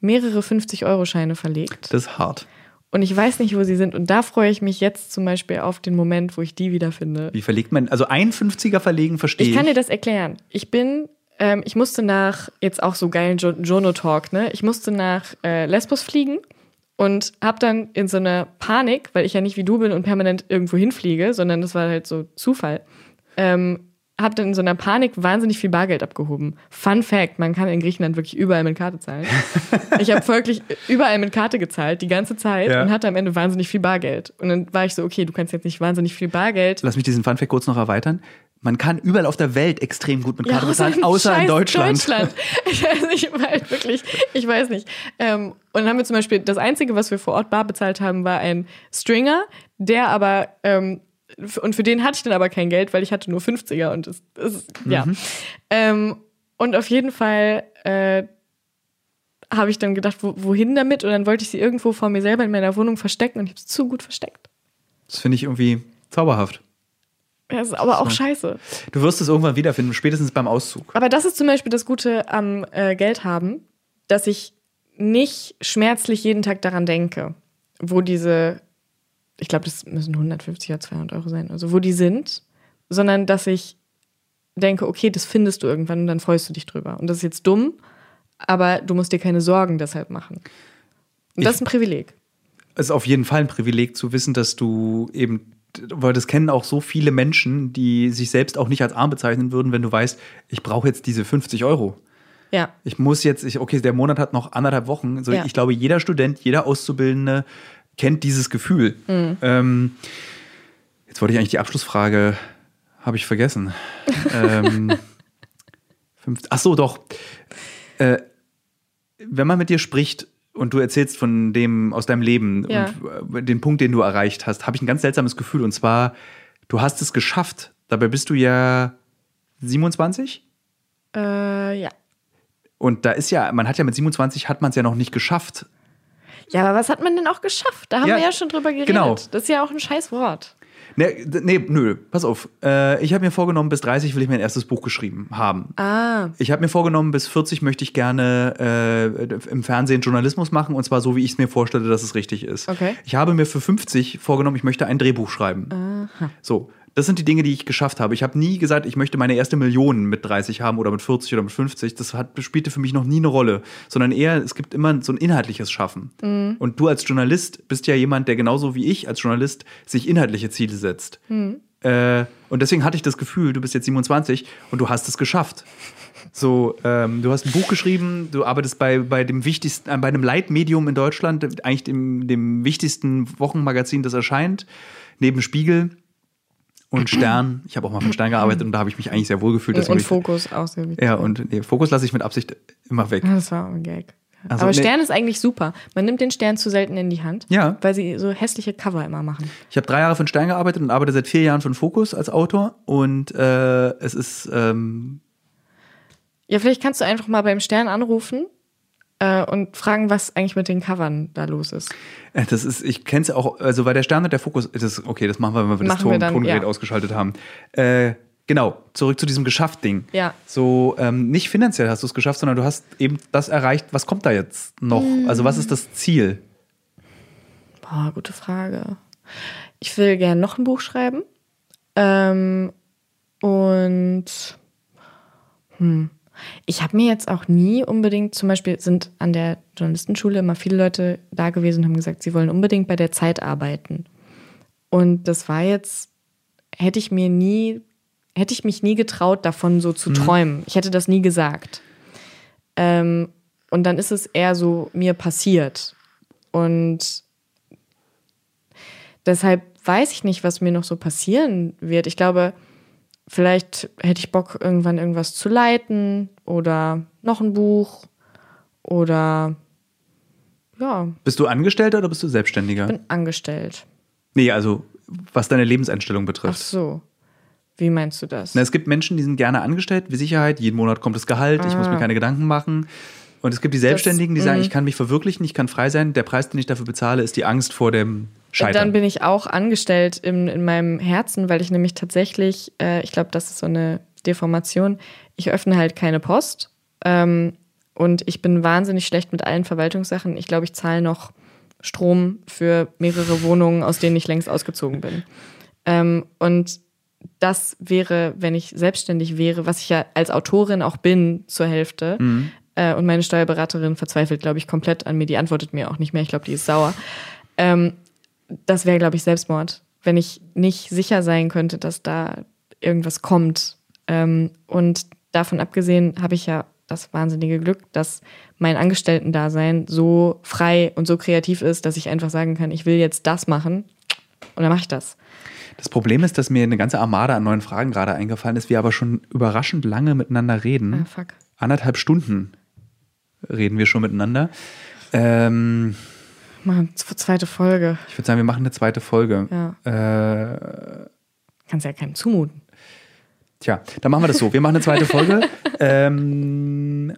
mehrere 50-Euro-Scheine verlegt. Das ist hart. Und ich weiß nicht, wo sie sind. Und da freue ich mich jetzt zum Beispiel auf den Moment, wo ich die wiederfinde. Wie verlegt man? Also ein 50er verlegen verstehe ich. Ich kann dir das erklären. Ich bin, ähm, ich musste nach, jetzt auch so geilen jo Jono-Talk, ne? Ich musste nach äh, Lesbos fliegen und habe dann in so einer Panik, weil ich ja nicht wie du bin und permanent irgendwo hinfliege, sondern das war halt so Zufall, ähm, habe dann in so einer Panik wahnsinnig viel Bargeld abgehoben. Fun Fact, man kann in Griechenland wirklich überall mit Karte zahlen. [LAUGHS] ich habe wirklich überall mit Karte gezahlt, die ganze Zeit Ja. und hatte am Ende wahnsinnig viel Bargeld. Und dann war ich so, okay, du kannst jetzt nicht wahnsinnig viel Bargeld Lass mich diesen Funfact kurz noch erweitern. Man kann überall auf der Welt extrem gut mit Karte bezahlen, in außer in Deutschland. Deutschland. [LAUGHS] [LAUGHS] Ich weiß nicht, halt wirklich, ich weiß nicht. Ähm, und dann haben wir zum Beispiel, das Einzige, was wir vor Ort bar bezahlt haben, war ein Stringer, der aber, ähm, und für den hatte ich dann aber kein Geld, weil ich hatte nur 50er und das, ja. Mhm. Ähm, und auf jeden Fall äh, habe ich dann gedacht, wo, wohin damit? Und dann wollte ich sie irgendwo vor mir selber in meiner Wohnung verstecken und ich habe es zu gut versteckt. Das finde ich irgendwie zauberhaft. Ja, das ist aber auch scheiße. Du wirst es irgendwann wiederfinden, spätestens beim Auszug. Aber das ist zum Beispiel das Gute am äh, Geld haben, dass ich nicht schmerzlich jeden Tag daran denke, wo diese, ich glaube, das müssen 150 oder 200 Euro sein, also wo die sind, sondern dass ich denke, okay, das findest du irgendwann und dann freust du dich drüber. Und das ist jetzt dumm, aber du musst dir keine Sorgen deshalb machen. Und das Ich- ist ein Privileg. Es ist auf jeden Fall ein Privileg zu wissen, dass du eben, weil das kennen auch so viele Menschen, die sich selbst auch nicht als arm bezeichnen würden, wenn du weißt, ich brauche jetzt diese 50 Euro. Ja. Ich muss jetzt, ich, okay, der Monat hat noch anderthalb Wochen. So, Ja. Ich glaube, jeder Student, jeder Auszubildende kennt dieses Gefühl. Ähm, jetzt wollte ich eigentlich die Abschlussfrage, habe ich vergessen. [LAUGHS] ähm, fünf, ach so, doch. Äh, wenn man mit dir spricht und du erzählst von dem aus deinem Leben Ja. und äh, den Punkt, den du erreicht hast, habe ich ein ganz seltsames Gefühl. Und zwar, du hast es geschafft. Dabei bist du ja 27? Äh, ja. Und da ist ja, man hat ja mit 27 hat man es ja noch nicht geschafft. Ja, aber was hat man denn auch geschafft? Da haben Ja, wir ja schon drüber geredet. genau. Das ist ja auch ein scheiß Wort. Nee, nee nö, pass auf. Äh, ich habe mir vorgenommen, bis 30 will ich mein erstes Buch geschrieben haben. Ah. Ich habe mir vorgenommen, bis 40 möchte ich gerne äh, im Fernsehen Journalismus machen und zwar so, wie ich es mir vorstelle, dass es richtig ist. Okay. Ich habe mir für 50 vorgenommen, ich möchte ein Drehbuch schreiben. So, das sind die Dinge, die ich geschafft habe. Ich habe nie gesagt, ich möchte meine erste Million mit 30 haben oder mit 40 oder mit 50. Das hat, spielte für mich noch nie eine Rolle, sondern eher, es gibt immer so ein inhaltliches Schaffen. Und du als Journalist bist ja jemand, der genauso wie ich als Journalist sich inhaltliche Ziele setzt. Äh, und deswegen hatte ich das Gefühl, du bist jetzt 27 und du hast es geschafft. So, ähm, du hast ein Buch geschrieben, du arbeitest bei, bei dem wichtigsten, äh, bei einem Leitmedium in Deutschland, eigentlich dem, dem wichtigsten Wochenmagazin, das erscheint, neben Spiegel und Stern. Ich habe auch mal für Stern gearbeitet und da habe ich mich eigentlich sehr wohl gefühlt. Und, Fokus auch sehr wichtig. Ja, und nee, Fokus lasse ich mit Absicht immer weg. Ja, Das war ein Gag. Also, Aber nee. Stern ist eigentlich super. Man nimmt den Stern zu selten in die Hand, Ja. weil sie so hässliche Cover immer machen. Ich habe drei Jahre für den Stern gearbeitet und arbeite seit vier Jahren für den Fokus als Autor und äh, es ist ähm, Ja, vielleicht kannst du einfach mal beim Stern anrufen äh, und fragen, was eigentlich mit den Covern da los ist. Äh, Das ist, ich kenne es auch, also weil der Stern und der Fokus, das ist, okay, das machen wir, wenn wir das Machen wir Ton, dann, Tongerät ja. ausgeschaltet haben. Äh, genau, zurück zu diesem Geschafft-Ding. Ja. So, ähm, nicht finanziell hast du es geschafft, sondern du hast eben das erreicht, was kommt da jetzt noch? Also was ist das Ziel? Boah, gute Frage. Ich will gerne noch ein Buch schreiben. Ähm, und hm, ich habe mir jetzt auch nie unbedingt, zum Beispiel sind an der Journalistenschule immer viele Leute da gewesen und haben gesagt, sie wollen unbedingt bei der Zeit arbeiten. Und das war jetzt, hätte ich mir nie, hätte ich mich nie getraut, davon so zu träumen. Ich hätte das nie gesagt. Ähm, und dann ist es eher so mir passiert. Und deshalb weiß ich nicht, was mir noch so passieren wird. Ich glaube, vielleicht hätte ich Bock, irgendwann irgendwas zu leiten oder noch ein Buch oder ja, Bist du Angestellter oder bist du Selbstständiger? bin angestellt. nee, also was deine Lebenseinstellung Ach betrifft. so. Wie meinst du das? Na, es gibt Menschen, die sind gerne angestellt, wie Sicherheit, jeden Monat kommt das Gehalt, ich muss Ah. mir keine Gedanken machen. Und es gibt die Selbstständigen, die sagen, mhm. ich kann mich verwirklichen, ich kann frei sein, der Preis, den ich dafür bezahle, ist die Angst vor dem Scheitern. Dann bin ich auch angestellt in, in meinem Herzen, weil ich nämlich tatsächlich, äh, ich glaube, das ist so eine Deformation. Ich öffne halt keine Post ähm, und ich bin wahnsinnig schlecht mit allen Verwaltungssachen. Ich glaube, ich zahle noch Strom für mehrere Wohnungen, aus denen ich längst ausgezogen bin. Ähm, und das wäre, wenn ich selbstständig wäre, was ich ja als Autorin auch bin zur Hälfte. Äh, und meine Steuerberaterin verzweifelt, glaube ich, komplett an mir. Die antwortet mir auch nicht mehr. Ich glaube, die ist sauer. Ähm, das wäre, glaube ich, Selbstmord, wenn ich nicht sicher sein könnte, dass da irgendwas kommt. Ähm, und davon abgesehen habe ich ja das wahnsinnige Glück, dass mein Angestellten-Dasein so frei und so kreativ ist, dass ich einfach sagen kann, ich will jetzt das machen und dann mache ich das. Das Problem ist, dass mir eine ganze Armada an neuen Fragen gerade eingefallen ist, wir aber schon überraschend lange miteinander reden. Ah, fuck. Anderthalb Stunden reden wir schon miteinander. Ähm, Mal zweite Folge. ich würde sagen, wir machen eine zweite Folge. Ja. Äh, Kannst ja keinem zumuten. Tja, dann machen wir das so. Wir machen eine zweite Folge. [LAUGHS] ähm,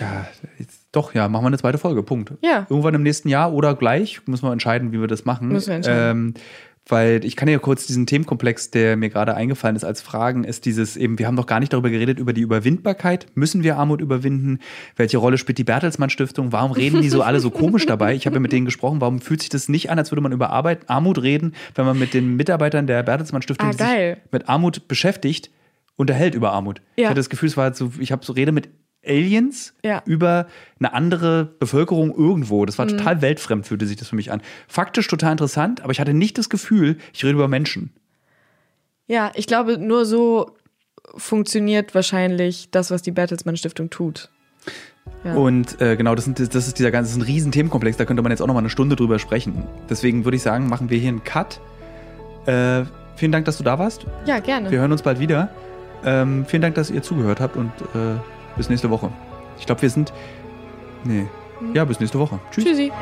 ja, jetzt, doch, ja, machen wir eine zweite Folge. Punkt. Ja. Irgendwann im nächsten Jahr oder gleich. Müssen wir entscheiden, wie wir das machen. Müssen wir entscheiden. Ähm, weil ich kann ja kurz diesen Themenkomplex, der mir gerade eingefallen ist als Fragen, ist dieses eben, wir haben doch gar nicht darüber geredet, über die Überwindbarkeit. Müssen wir Armut überwinden? Welche Rolle spielt die Bertelsmann Stiftung? Warum reden die so alle so komisch dabei? Ich habe ja mit denen gesprochen. Warum fühlt sich das nicht an, als würde man über Arbeit, Armut reden, wenn man mit den Mitarbeitern der Bertelsmann Stiftung Ah, sich mit Armut beschäftigt, unterhält über Armut. Ich Ja. hatte das Gefühl, es war so, ich habe so Rede mit Aliens Ja. über eine andere Bevölkerung irgendwo. Das war Mhm. total weltfremd, fühlte sich das für mich an. Faktisch total interessant, aber ich hatte nicht das Gefühl, ich rede über Menschen. Ja, ich glaube, nur so funktioniert wahrscheinlich das, was die Bertelsmann Stiftung tut. Ja. Und äh, genau, das, sind, das ist dieser ganze, das ist ein riesen Themenkomplex, da könnte man jetzt auch noch mal eine Stunde drüber sprechen. Deswegen würde ich sagen, machen wir hier einen Cut. Äh, vielen Dank, dass du da warst. Ja, gerne. Wir hören uns bald wieder. Ähm, vielen Dank, dass ihr zugehört habt und äh, bis nächste Woche. Ich glaube, wir sind. Nee. Ja, bis nächste Woche. Tschüss. Tschüssi.